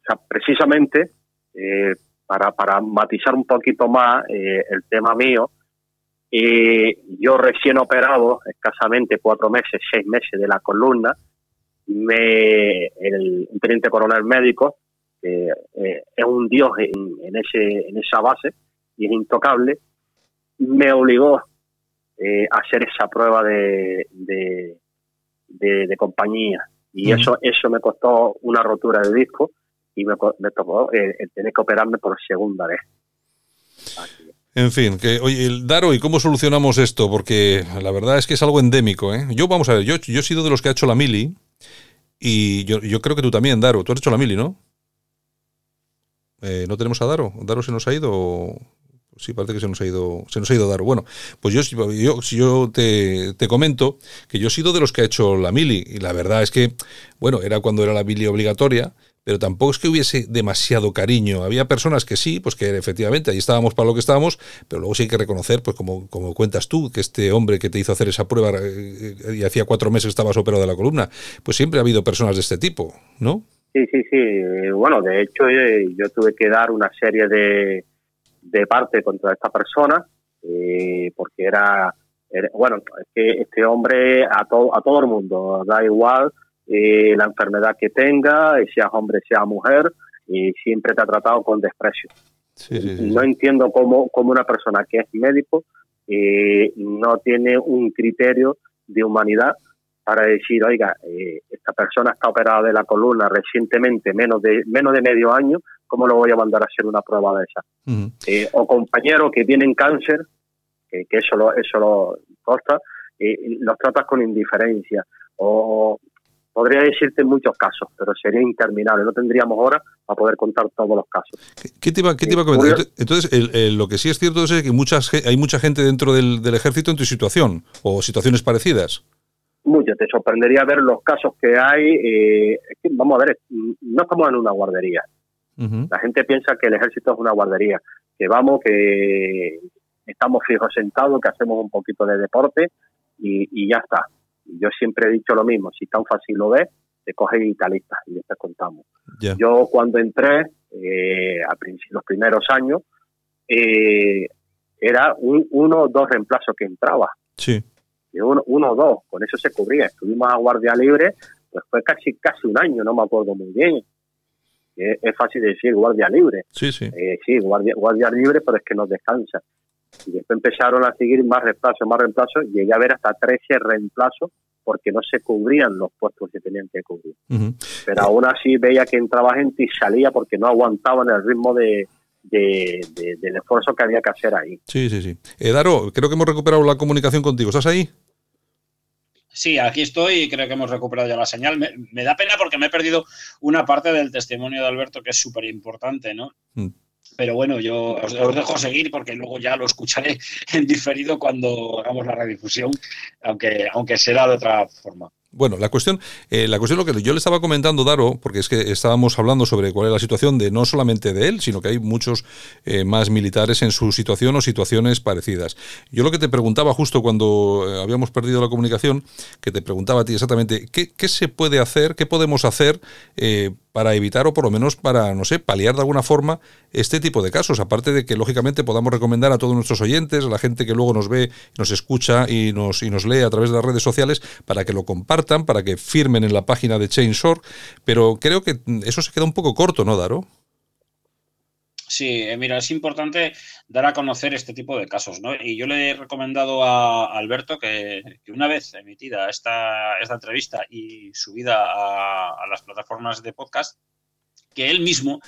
sea, precisamente, eh, para, para matizar un poquito más eh, el tema mío, y yo recién operado, escasamente cuatro meses, seis meses de la columna, me, el, teniente coronel médico, que eh, es un dios en, ese, en esa base y es intocable, me obligó eh, a hacer esa prueba de, de, compañía. Y eso, eso me costó una rotura de disco y me, me tocó eh, tener que operarme por segunda vez. En fin, que oye, Daro, ¿y cómo solucionamos esto? Porque la verdad es que es algo endémico, ¿eh? Yo, vamos a ver, yo, he sido de los que ha hecho la mili y yo, creo que tú también, Daro. Tú has hecho la mili, ¿no? Eh, ¿No tenemos a Daro? ¿Daro se nos ha ido? Sí, parece que se nos ha ido, se nos ha ido Daro. Bueno, pues yo, yo, si yo te, te, comento que yo he sido de los que ha hecho la mili y la verdad es que, bueno, era cuando era la mili obligatoria, pero tampoco es que hubiese demasiado cariño. Había personas que sí, pues que efectivamente ahí estábamos para lo que estábamos, pero luego sí hay que reconocer, pues como, como cuentas tú, que este hombre que te hizo hacer esa prueba eh, y hacía cuatro meses estabas operado de la columna, pues siempre ha habido personas de este tipo, ¿no? Sí, sí, sí. Bueno, de hecho eh, yo tuve que dar una serie de, de parte contra esta persona, eh, porque era, era, bueno, es que este hombre a todo, a todo el mundo, da igual eh, la enfermedad que tenga, sea hombre, sea mujer, y siempre te ha tratado con desprecio. no entiendo cómo, cómo, una persona que es médico eh, no tiene un criterio de humanidad para decir, oiga, eh, esta persona está operada de la columna recientemente, menos de menos de medio año, ¿cómo lo voy a mandar a hacer una prueba de esa? o compañeros que tienen cáncer, que, eso lo, eso lo consta, los tratas con indiferencia. O Podría decirte muchos casos, pero sería interminable. No tendríamos horas para poder contar todos los casos. ¿Qué, te, iba, a comentar? Entonces, lo que sí es cierto es que muchas, hay mucha gente dentro del, ejército en tu situación o situaciones parecidas. Mucho. Te sorprendería ver los casos que hay. Eh, vamos a ver, no estamos en una guardería. La gente piensa que el ejército es una guardería, que vamos, que estamos fijos sentados, que hacemos un poquito de deporte y, y ya está yo siempre he dicho lo mismo, si tan fácil lo ves, te coges y y te contamos. Yo cuando entré, eh, a los primeros años, eh, era un, uno o dos reemplazos que entraba. Sí. Uno, uno o dos, con eso se cubría. Estuvimos a guardia libre, pues fue casi casi un año, no me acuerdo muy bien. es, fácil decir guardia libre. Sí, sí. Eh, sí, guardia, guardia libre, pero es que no descansa. Y después empezaron a seguir más reemplazos, más reemplazos. Llegué a ver hasta 13 reemplazos porque no se cubrían los puestos que tenían que cubrir. Pero aún así veía que entraba gente y salía porque no aguantaban el ritmo de, del esfuerzo que había que hacer ahí. Sí, sí, sí. Eh, Daro, creo que hemos recuperado la comunicación contigo. ¿Estás ahí? Sí, aquí estoy y creo que hemos recuperado ya la señal. Me, da pena porque me he perdido una parte del testimonio de Alberto que es súper importante, ¿no? Mm. Pero bueno, yo os, dejo seguir porque luego ya lo escucharé en diferido cuando hagamos la redifusión, aunque, aunque será de otra forma. Bueno, la cuestión, eh, la cuestión lo que yo le estaba comentando, Daro, porque es que estábamos hablando sobre cuál es la situación de no solamente de él, sino que hay muchos eh, más militares en su situación o situaciones parecidas. Yo lo que te preguntaba justo cuando eh, habíamos perdido la comunicación, que te preguntaba a ti exactamente, ¿qué, qué se puede hacer, qué podemos hacer para evitar o por lo menos para, no sé, paliar de alguna forma este tipo de casos. Aparte de que, lógicamente, podamos recomendar a todos nuestros oyentes, a la gente que luego nos ve, nos escucha y nos, y nos lee a través de las redes sociales, para que lo compartan, para que firmen en la página de Chainshore. Pero creo que eso se queda un poco corto, ¿no, Daro? Sí, eh, mira, es importante dar a conocer este tipo de casos, ¿no? Y yo le he recomendado a Alberto que, una vez emitida esta, esta entrevista y subida a las plataformas de podcast, que él mismo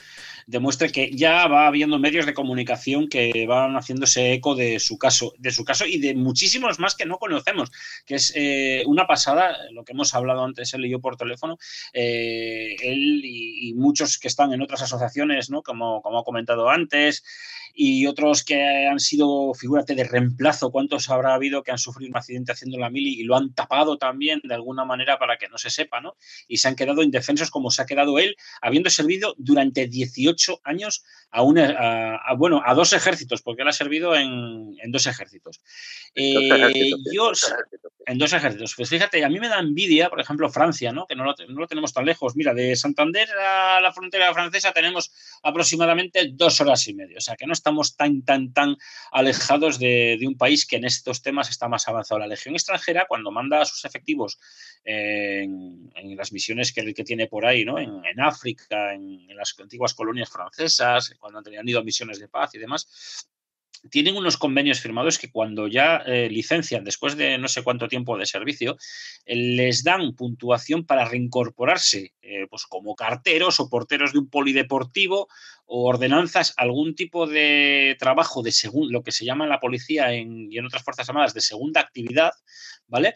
demuestre que ya va habiendo medios de comunicación que van haciéndose eco de su caso, de su caso y de muchísimos más que no conocemos, que es eh, una pasada, lo que hemos hablado antes él y yo por teléfono, eh, él y, muchos que están en otras asociaciones, ¿no? como, como ha comentado antes, y otros que han sido, figúrate, de reemplazo, ¿cuántos habrá habido que han sufrido un accidente haciendo la mili y lo han tapado también de alguna manera para que no se sepa, ¿no? Y se han quedado indefensos como se ha quedado él, habiendo servido durante 18 años a, una, a, bueno, a dos ejércitos, porque él ha servido en, dos ejércitos. Eh, yo, en dos ejércitos. Pues fíjate, a mí me da envidia, por ejemplo, Francia, ¿no? que no lo, no lo tenemos tan lejos. Mira, de Santander a la frontera francesa tenemos aproximadamente dos horas y media. O sea, que no estamos tan, tan, tan alejados de, un país que en estos temas está más avanzado. La Legión extranjera, cuando manda a sus efectivos en, las misiones que, que tiene por ahí, ¿no? en, África, en, en, las antiguas colonias francesas, cuando han ido a misiones de paz y demás, tienen unos convenios firmados que cuando ya eh, licencian después de no sé cuánto tiempo de servicio, eh, les dan puntuación para reincorporarse, eh, pues como carteros o porteros de un polideportivo o ordenanzas, algún tipo de trabajo de según lo que se llama en la policía y en otras fuerzas armadas de segunda actividad, ¿vale?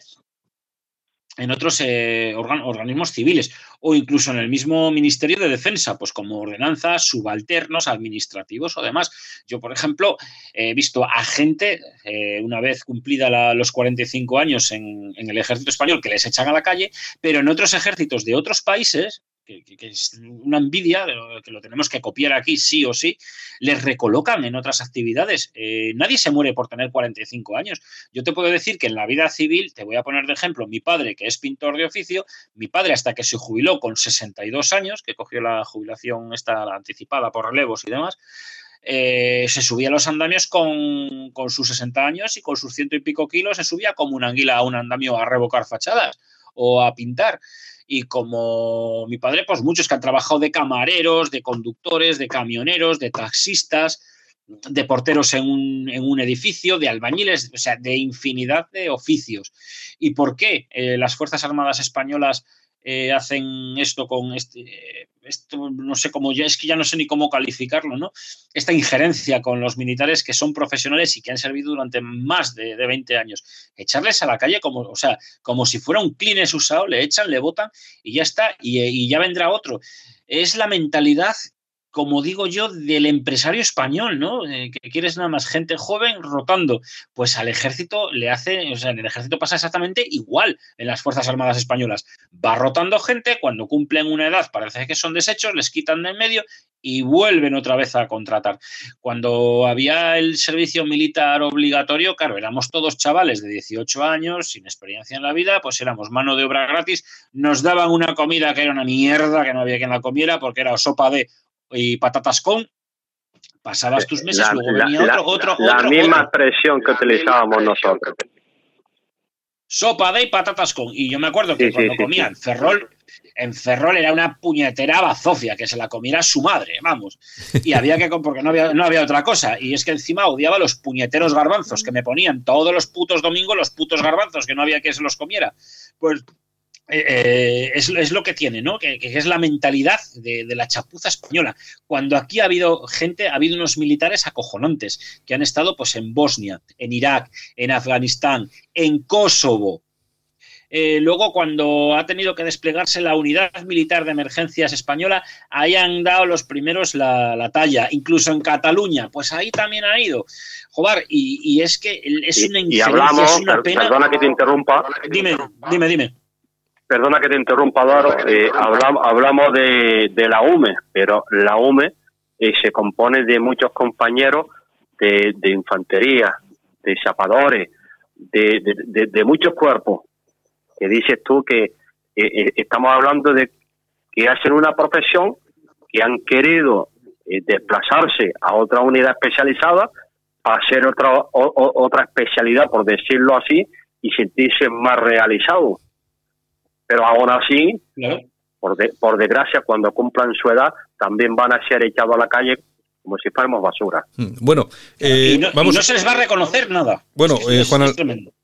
En otros eh, organismos civiles o incluso en el mismo Ministerio de Defensa, pues como ordenanzas, subalternos, administrativos o demás. Yo, por ejemplo, he visto a gente, eh, una vez cumplida los 45 años en, el ejército español, que les echan a la calle, pero en otros ejércitos de otros países, que, es una envidia, que lo tenemos que copiar aquí sí o sí, les recolocan en otras actividades. Eh, nadie se muere por tener 45 años. Yo te puedo decir que en la vida civil, te voy a poner de ejemplo, mi padre, que es pintor de oficio, mi padre hasta que se jubiló con 62 años, que cogió la jubilación esta anticipada por relevos y demás, eh, se subía a los andamios con, con, sus 60 años y con sus ciento y pico kilos se subía como una anguila a un andamio a revocar fachadas o a pintar y como mi padre, pues muchos que han trabajado de camareros, de conductores, de camioneros, de taxistas, de porteros en un, edificio, de albañiles, o sea, de infinidad de oficios. ¿Y por qué eh, las Fuerzas Armadas Españolas eh, hacen esto con este, esto no sé cómo ya, es que ya no sé ni cómo calificarlo, ¿no? Esta injerencia con los militares que son profesionales y que han servido durante más de, 20 años. Echarles a la calle como, o sea, como si fuera un clines usado, le echan, le botan y ya está, y, y ya vendrá otro. Es la mentalidad como digo yo, del empresario español, ¿no? Eh, que quieres nada más gente joven rotando. Pues al ejército le hace, o sea, en el ejército pasa exactamente igual en las Fuerzas Armadas Españolas. Va rotando gente, cuando cumplen una edad parece que son desechos, les quitan de en medio y vuelven otra vez a contratar. Cuando había el servicio militar obligatorio, claro, éramos todos chavales de 18 años, sin experiencia en la vida, pues éramos mano de obra gratis, nos daban una comida que era una mierda, que no había quien la comiera, porque era sopa de y patatas con, pasabas tus meses, luego venía otro, otro, La misma expresión que utilizábamos nosotros. Sopa de patatas con. Y yo me acuerdo que cuando comían ferrol, En Ferrol era una puñetera bazofia, que se la comiera su madre, vamos. Y había que, porque no había, no había otra cosa. Y es que encima odiaba los puñeteros garbanzos que me ponían todos los putos domingos, los putos garbanzos, que no había que se los comiera. Pues eh, eh, es, lo que tiene, ¿no? Que, es la mentalidad de, la chapuza española. Cuando aquí ha habido gente, ha habido unos militares acojonantes que han estado pues en Bosnia, en Irak, en Afganistán, en Kosovo. Eh, luego, cuando ha tenido que desplegarse la unidad militar de emergencias española, ahí han dado los primeros la, talla. Incluso en Cataluña, pues ahí también ha ido. Joder, y, es que es una y, hablamos, es una pena. Perdona que te interrumpa. Dime, dime, dime perdona que te interrumpa, Daro, eh, hablamos, de, la UME, pero la UME eh, se compone de muchos compañeros de, infantería, de zapadores, de, muchos cuerpos, que dices tú que eh, estamos hablando de que hacen una profesión, que han querido desplazarse a otra unidad especializada para hacer otra, otra especialidad, por decirlo así, y sentirse más realizados pero aún así, por, por desgracia, cuando cumplan su edad, también van a ser echados a la calle como si fuéramos basura. Hmm, bueno, y, no, vamos... no, se les va a reconocer nada. Bueno, eh, Juan,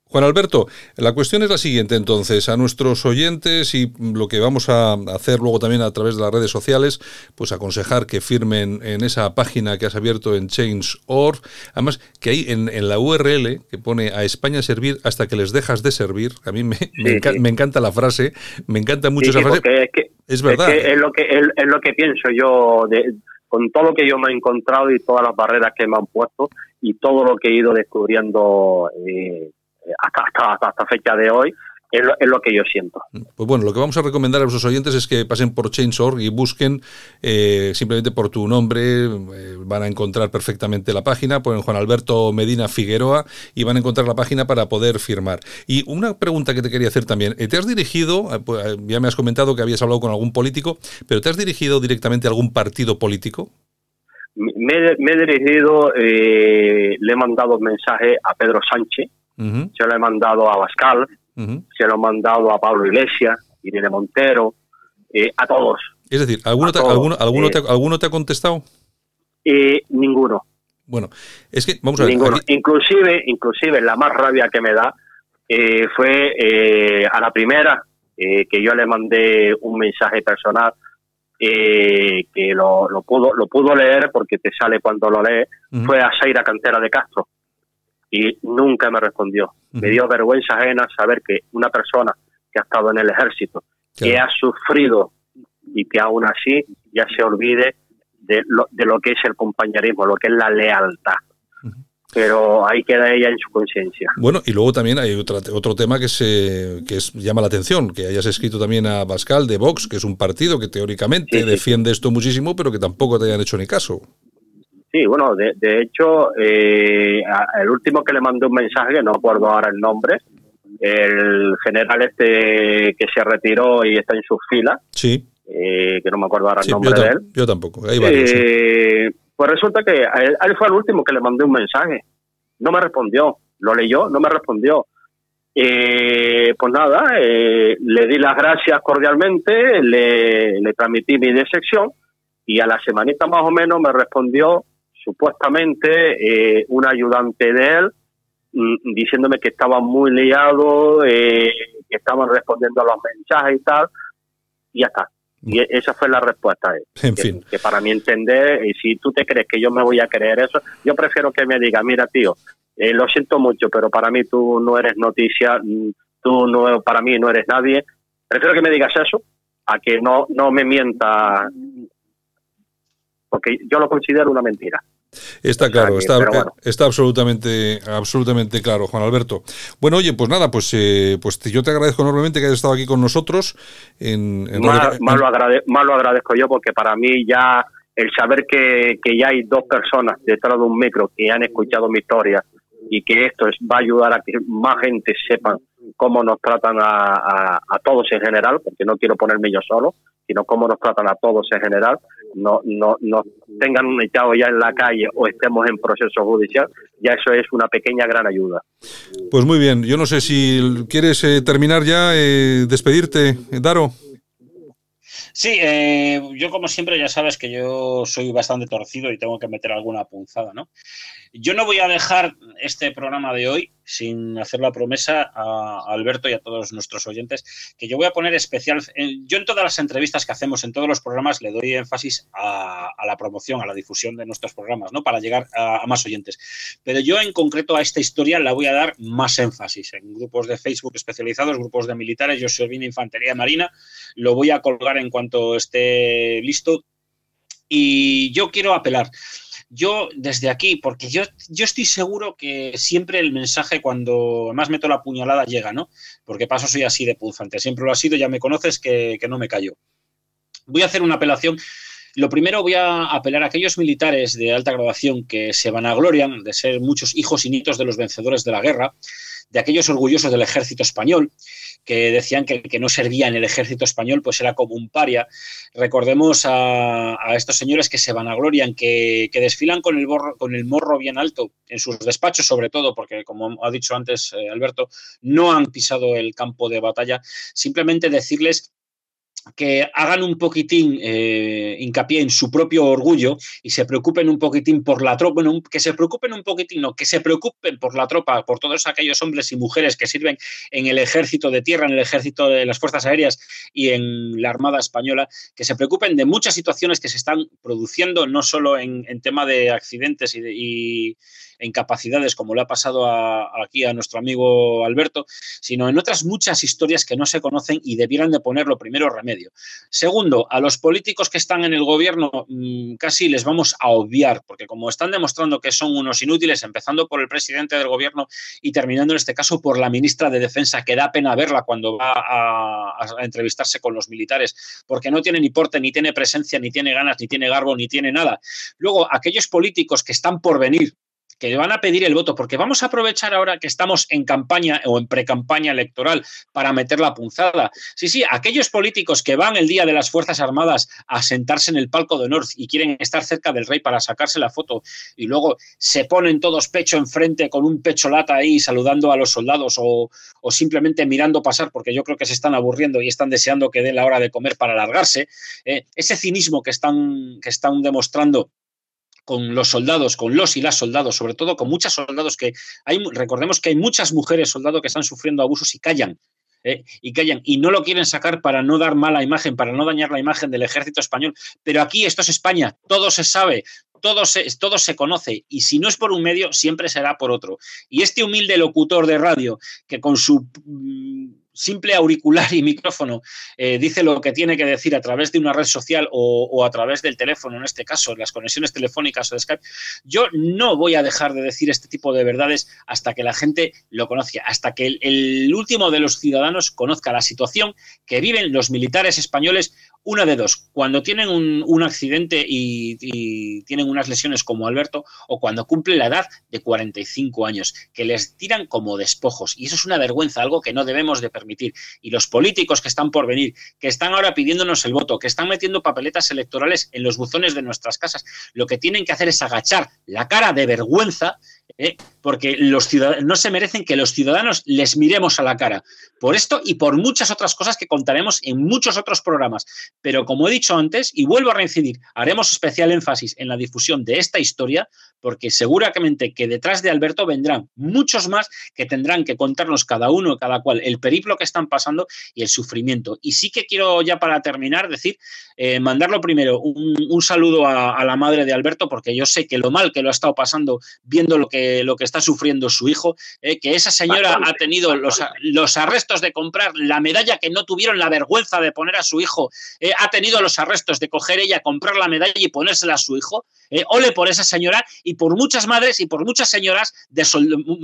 Juan Alberto, la cuestión es la siguiente entonces, a nuestros oyentes y lo que vamos a hacer luego también a través de las redes sociales, pues aconsejar que firmen en esa página que has abierto en Change.org, además que hay en, la URL que pone a España servir hasta que les dejas de servir, a mí me, encanta la frase, me encanta mucho esa frase. Es, que, es verdad. Es, lo que, es, lo que pienso yo con todo lo que yo me he encontrado y todas las barreras que me han puesto y todo lo que he ido descubriendo. Eh, hasta, hasta, fecha de hoy, es lo, que yo siento. Pues bueno, lo que vamos a recomendar a nuestros oyentes es que pasen por Change.org y busquen eh, simplemente por tu nombre, eh, van a encontrar perfectamente la página, ponen Juan Alberto Medina Figueroa y van a encontrar la página para poder firmar. Y una pregunta que te quería hacer también, eh, ¿te has dirigido, pues, ya me has comentado que habías hablado con algún político, pero ¿te has dirigido directamente a algún partido político? Me, he dirigido, le he mandado mensaje a Pedro Sánchez, se lo he mandado a Bascal, se lo he mandado a Pablo Iglesias, Irene Montero, eh, a todos. Es decir, ¿alguno, te, alguno, alguno, te, eh, ¿alguno te ha contestado? Eh, ninguno. Bueno, es que vamos a ver. Ninguno. Inclusive, inclusive la más rabia que me da fue a la primera que yo le mandé un mensaje personal que lo, lo, pudo lo pudo leer porque te sale cuando lo lees, fue a Zaira Cantera de Castro y nunca me respondió. Me dio vergüenza ajena saber que una persona que ha estado en el ejército, que ha sufrido y que aún así ya se olvide de lo, de lo que es el compañerismo, lo que es la lealtad. Pero ahí queda ella en su conciencia. Bueno, y luego también hay otro, otro tema que, se, que llama la atención, que hayas escrito también a Pascal de Vox, que es un partido que teóricamente defiende esto muchísimo, pero que tampoco te hayan hecho ni caso. Sí, bueno, de, de hecho, eh, el último que le mandé un mensaje, no acuerdo ahora el nombre, el general este que se retiró y está en sus filas, sí. Eh, que no me acuerdo ahora el nombre de él. Yo tampoco, Ahí eh, Pues resulta que él, fue el último que le mandé un mensaje. No me respondió, lo leyó, no me respondió. Eh, pues nada, le di las gracias cordialmente, le, le transmití mi decepción y a la semanita más o menos me respondió supuestamente eh, un ayudante de él mm, diciéndome que estaba muy liado, eh, que estaban respondiendo a los mensajes y tal, y ya está. Y e-, esa fue la respuesta. En que, fin. Que para mi entender, y si tú te crees que yo me voy a creer eso, yo prefiero que me diga, mira tío, eh, lo siento mucho, pero para mí tú no eres noticia, mm, tú no, para mí no eres nadie. Prefiero que me digas eso a que no, no me mienta, porque yo lo considero una mentira. Está claro, está, está absolutamente, absolutamente claro, Juan Alberto. Bueno, oye, pues nada, pues, eh, pues yo te agradezco enormemente que hayas estado aquí con nosotros. En, más, lo agradezco yo porque para mí ya el saber que, que ya hay dos personas detrás de un micro que han escuchado mi historia y que esto es, va a ayudar a que más gente sepa cómo nos tratan a, a, todos en general, porque no quiero ponerme yo solo, sino cómo nos tratan a todos en general, no, no, no tengan un echado ya en la calle o estemos en proceso judicial, ya eso es una pequeña gran ayuda. Pues muy bien, yo no sé si quieres eh, terminar ya, eh, despedirte, Daro. Sí, eh, yo como siempre ya sabes que yo soy bastante torcido y tengo que meter alguna punzada, ¿no? Yo no voy a dejar este programa de hoy sin hacer la promesa a Alberto y a todos nuestros oyentes que yo voy a poner especial. Yo en todas las entrevistas que hacemos, en todos los programas, le doy énfasis a, la promoción, a la difusión de nuestros programas, ¿no? Para llegar a, más oyentes. Pero yo en concreto a esta historia la voy a dar más énfasis en grupos de Facebook especializados, grupos de militares. Yo soy de Infantería Marina. Lo voy a colgar en cuanto esté listo. Y yo quiero apelar yo desde aquí, porque yo, yo estoy seguro que siempre el mensaje cuando más meto la puñalada llega, ¿no? Porque paso soy así de punzante, siempre lo ha sido, ya me conoces que, que no me callo. Voy a hacer una apelación lo primero voy a apelar a aquellos militares de alta graduación que se vanaglorian de ser muchos hijos y nietos de los vencedores de la guerra, de aquellos orgullosos del ejército español, que decían que el que no servía en el ejército español pues era como un paria. Recordemos a, estos señores que se vanaglorian, que, que desfilan con el, con el morro bien alto en sus despachos, sobre todo, porque como ha dicho antes eh, Alberto, no han pisado el campo de batalla. Simplemente decirles que hagan un poquitín eh, hincapié en su propio orgullo y se preocupen un poquitín por la tropa, bueno, que se preocupen un poquitín, no, que se preocupen por la tropa, por todos aquellos hombres y mujeres que sirven en el ejército de tierra, en el ejército de las Fuerzas Aéreas y en la Armada Española, que se preocupen de muchas situaciones que se están produciendo, no solo en, tema de accidentes y, capacidades, como le ha pasado aquí a nuestro amigo Alberto, sino en otras muchas historias que no se conocen y debieran de ponerlo primero remedio. Segundo, a los políticos que están en el gobierno mm, casi les vamos a obviar, porque como están demostrando que son unos inútiles, empezando por el presidente del gobierno y terminando en este caso por la ministra de Defensa, que da pena verla cuando va a, a entrevistarse con los militares, porque no tiene ni porte, ni tiene presencia, ni tiene ganas, ni tiene garbo, ni tiene nada. Luego, aquellos políticos que están por venir, que van a pedir el voto, porque vamos a aprovechar ahora que estamos en campaña o en precampaña electoral para meter la punzada. Sí, sí, aquellos políticos que van el día de las Fuerzas Armadas a sentarse en el palco de honor y quieren estar cerca del rey para sacarse la foto y luego se ponen todos pecho enfrente con un pecho lata ahí saludando a los soldados o, simplemente mirando pasar porque yo creo que se están aburriendo y están deseando que dé la hora de comer para alargarse, eh, ese cinismo que están, que están demostrando con los soldados, con los y las soldados, sobre todo con muchas soldados que hay, recordemos que hay muchas mujeres soldados que están sufriendo abusos y callan. ¿eh? y callan y no lo quieren sacar para no dar mala imagen, para no dañar la imagen del ejército español. Pero aquí esto es España, todo se sabe, todo se, todo se conoce y si no es por un medio, siempre será por otro. Y este humilde locutor de radio que con su mm, simple auricular y micrófono eh, dice lo que tiene que decir a través de una red social o, a través del teléfono, en este caso, las conexiones telefónicas o de Skype, yo no voy a dejar de decir este tipo de verdades hasta que la gente lo conozca, hasta que el último de los ciudadanos conozca la situación que viven los militares españoles una de dos, cuando tienen un, accidente y, tienen unas lesiones como Alberto, o cuando cumple la edad de 45 años, que les tiran como despojos. Y eso es una vergüenza, algo que no debemos de permitir. Y los políticos que están por venir, que están ahora pidiéndonos el voto, que están metiendo papeletas electorales en los buzones de nuestras casas, lo que tienen que hacer es agachar la cara de vergüenza ¿eh? porque los no se merecen que los ciudadanos les miremos a la cara. Por esto y por muchas otras cosas que contaremos en muchos otros programas. Pero como he dicho antes, y vuelvo a reincidir, haremos especial énfasis en la difusión de esta historia, porque seguramente que detrás de Alberto vendrán muchos más que tendrán que contarnos cada uno, cada cual, el periplo que están pasando y el sufrimiento. Y sí que quiero ya para terminar decir, eh, mandarlo primero un, saludo a, la madre de Alberto, porque yo sé que lo mal que lo ha estado pasando viendo lo que, lo que está sufriendo su hijo, eh, que esa señora ha tenido los, los, arrestos de comprar la medalla que no tuvieron la vergüenza de poner a su hijo, eh, ha tenido los arrestos de coger ella, comprar la medalla y ponérsela a su hijo. ole por esa señora y por muchas madres y por muchas señoras de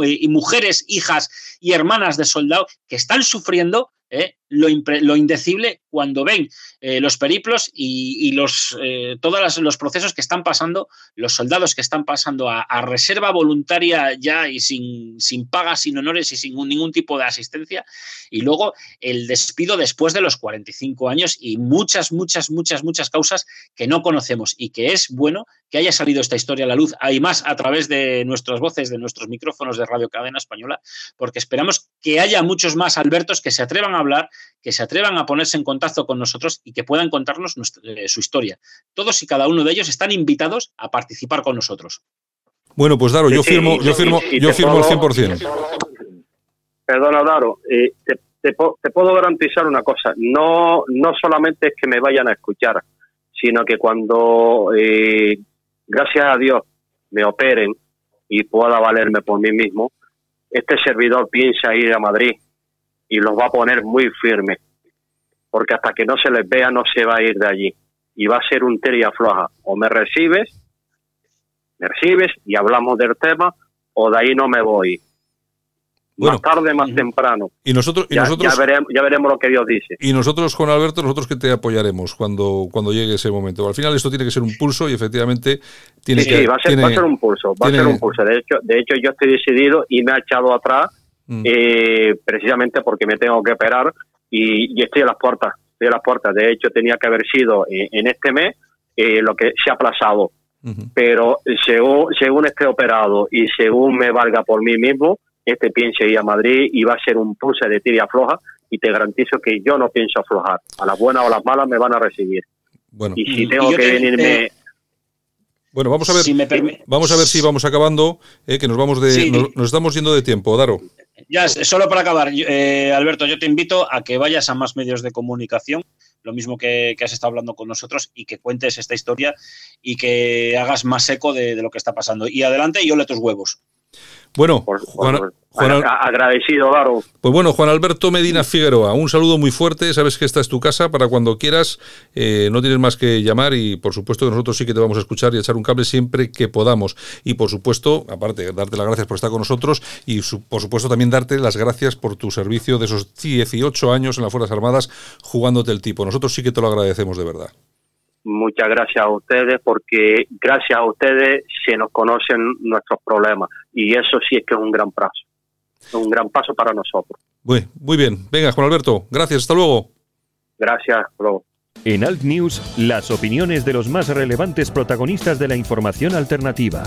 y mujeres, hijas y hermanas de soldado que están sufriendo ¿eh? lo, indecible cuando ven eh, los periplos y, los, eh, todos los procesos que están pasando, los soldados que están pasando a, reserva voluntaria ya y sin, sin pagas, sin honores y sin ningún tipo de asistencia, y luego el despido después de los 45 años y muchas, muchas, muchas, muchas causas que no conocemos y que es bueno que haya salido esta historia a la luz, hay más a través de nuestras voces, de nuestros micrófonos de Radio Cadena Española, porque esperamos que haya muchos más Albertos que se atrevan a hablar que se atrevan a ponerse en contacto con nosotros y que puedan contarnos eh, su historia. Todos y cada uno de ellos están invitados a participar con nosotros. Bueno, pues Daro, yo firmo, yo firmo, yo firmo el 100%. Perdona, Daro, eh, te, puedo garantizar una cosa, no, no solamente es que me vayan a escuchar, sino que cuando, eh, gracias a Dios, me operen y pueda valerme por mí mismo, este servidor piensa ir a Madrid y los va a poner muy firmes, porque hasta que no se les vea no se va a ir de allí. Y va a ser un teria floja. O me recibes, me recibes y hablamos del tema, o de ahí no me voy más tarde, más temprano. Y nosotros, ya, veremos, lo que Dios dice. Y nosotros, con Alberto, nosotros que te apoyaremos cuando, cuando llegue ese momento. Al final esto tiene que ser un pulso y efectivamente tiene que... Sí, va a, ser, va a ser un pulso, va a ser un pulso. De hecho, de hecho, yo estoy decidido y me ha echado atrás mm. eh, precisamente porque me tengo que operar y, estoy a las puertas. Estoy a las puertas. De hecho, tenía que haber sido eh, en este mes eh, lo que se ha aplazado. Pero según, según esté operado y según me valga por mí mismo, este piense ir a Madrid y va a ser un pulse de tira floja y te garantizo que yo no pienso aflojar. A las buenas o las malas me van a recibir. Bueno, y si tengo que venirme... Bueno, vamos a ver, si vamos a ver si vamos acabando, eh, que nos vamos de, nos, estamos yendo de tiempo, Daro. Ya, solo para acabar, eh, Alberto, yo te invito a que vayas a más medios de comunicación, lo mismo que, has estado hablando con nosotros, y que cuentes esta historia y que hagas más eco de, de lo que está pasando. Y adelante y ole tus huevos. Bueno, Juan, agradecido, Daro. Pues bueno, Juan Alberto Medina Figueroa, un saludo muy fuerte. Sabes que esta es tu casa para cuando quieras. Eh, no tienes más que llamar y por supuesto que nosotros sí que te vamos a escuchar y echar un cable siempre que podamos. Y por supuesto, aparte, darte las gracias por estar con nosotros y por supuesto también darte las gracias por tu servicio de esos 18 años en las Fuerzas Armadas jugándote el tipo. Nosotros sí que te lo agradecemos de verdad. Muchas gracias a ustedes porque gracias a ustedes se nos conocen nuestros problemas y eso sí es que es un gran paso, un gran paso para nosotros. Muy, muy bien, venga Juan Alberto, gracias, hasta luego. Gracias, hasta luego. En Alt News, las opiniones de los más relevantes protagonistas de la información alternativa.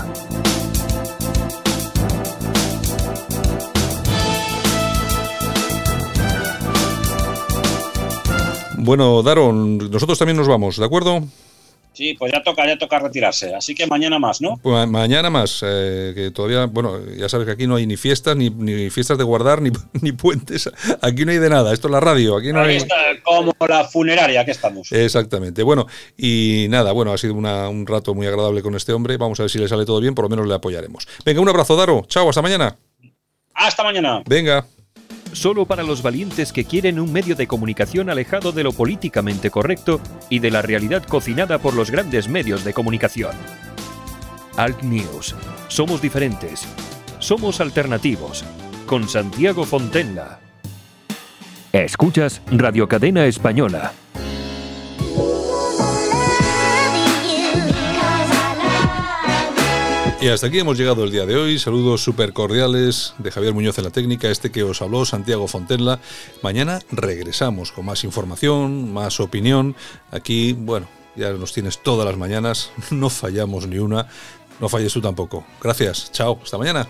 Bueno, Daron, nosotros también nos vamos, ¿de acuerdo? Sí, pues ya toca, ya toca retirarse. Así que mañana más, ¿no? Pues mañana más. Eh, que todavía, bueno, ya sabes que aquí no hay ni fiestas, ni, fiestas de guardar, ni, ni, puentes. Aquí no hay de nada. Esto es la radio. Aquí no hay. Está como la funeraria que estamos. Exactamente. Bueno, y nada, bueno, ha sido un rato muy agradable con este hombre. Vamos a ver si le sale todo bien, por lo menos le apoyaremos. Venga, un abrazo, Daro. Chao, hasta mañana. Hasta mañana. Venga solo para los valientes que quieren un medio de comunicación alejado de lo políticamente correcto y de la realidad cocinada por los grandes medios de comunicación. Alt News. Somos diferentes. Somos alternativos. Con Santiago Fontenla. Escuchas Radio Cadena Española. Y hasta aquí hemos llegado el día de hoy. Saludos súper cordiales de Javier Muñoz en la técnica, este que os habló, Santiago Fontenla. Mañana regresamos con más información, más opinión. Aquí, bueno, ya nos tienes todas las mañanas, no fallamos ni una. No falles tú tampoco. Gracias, chao, hasta mañana.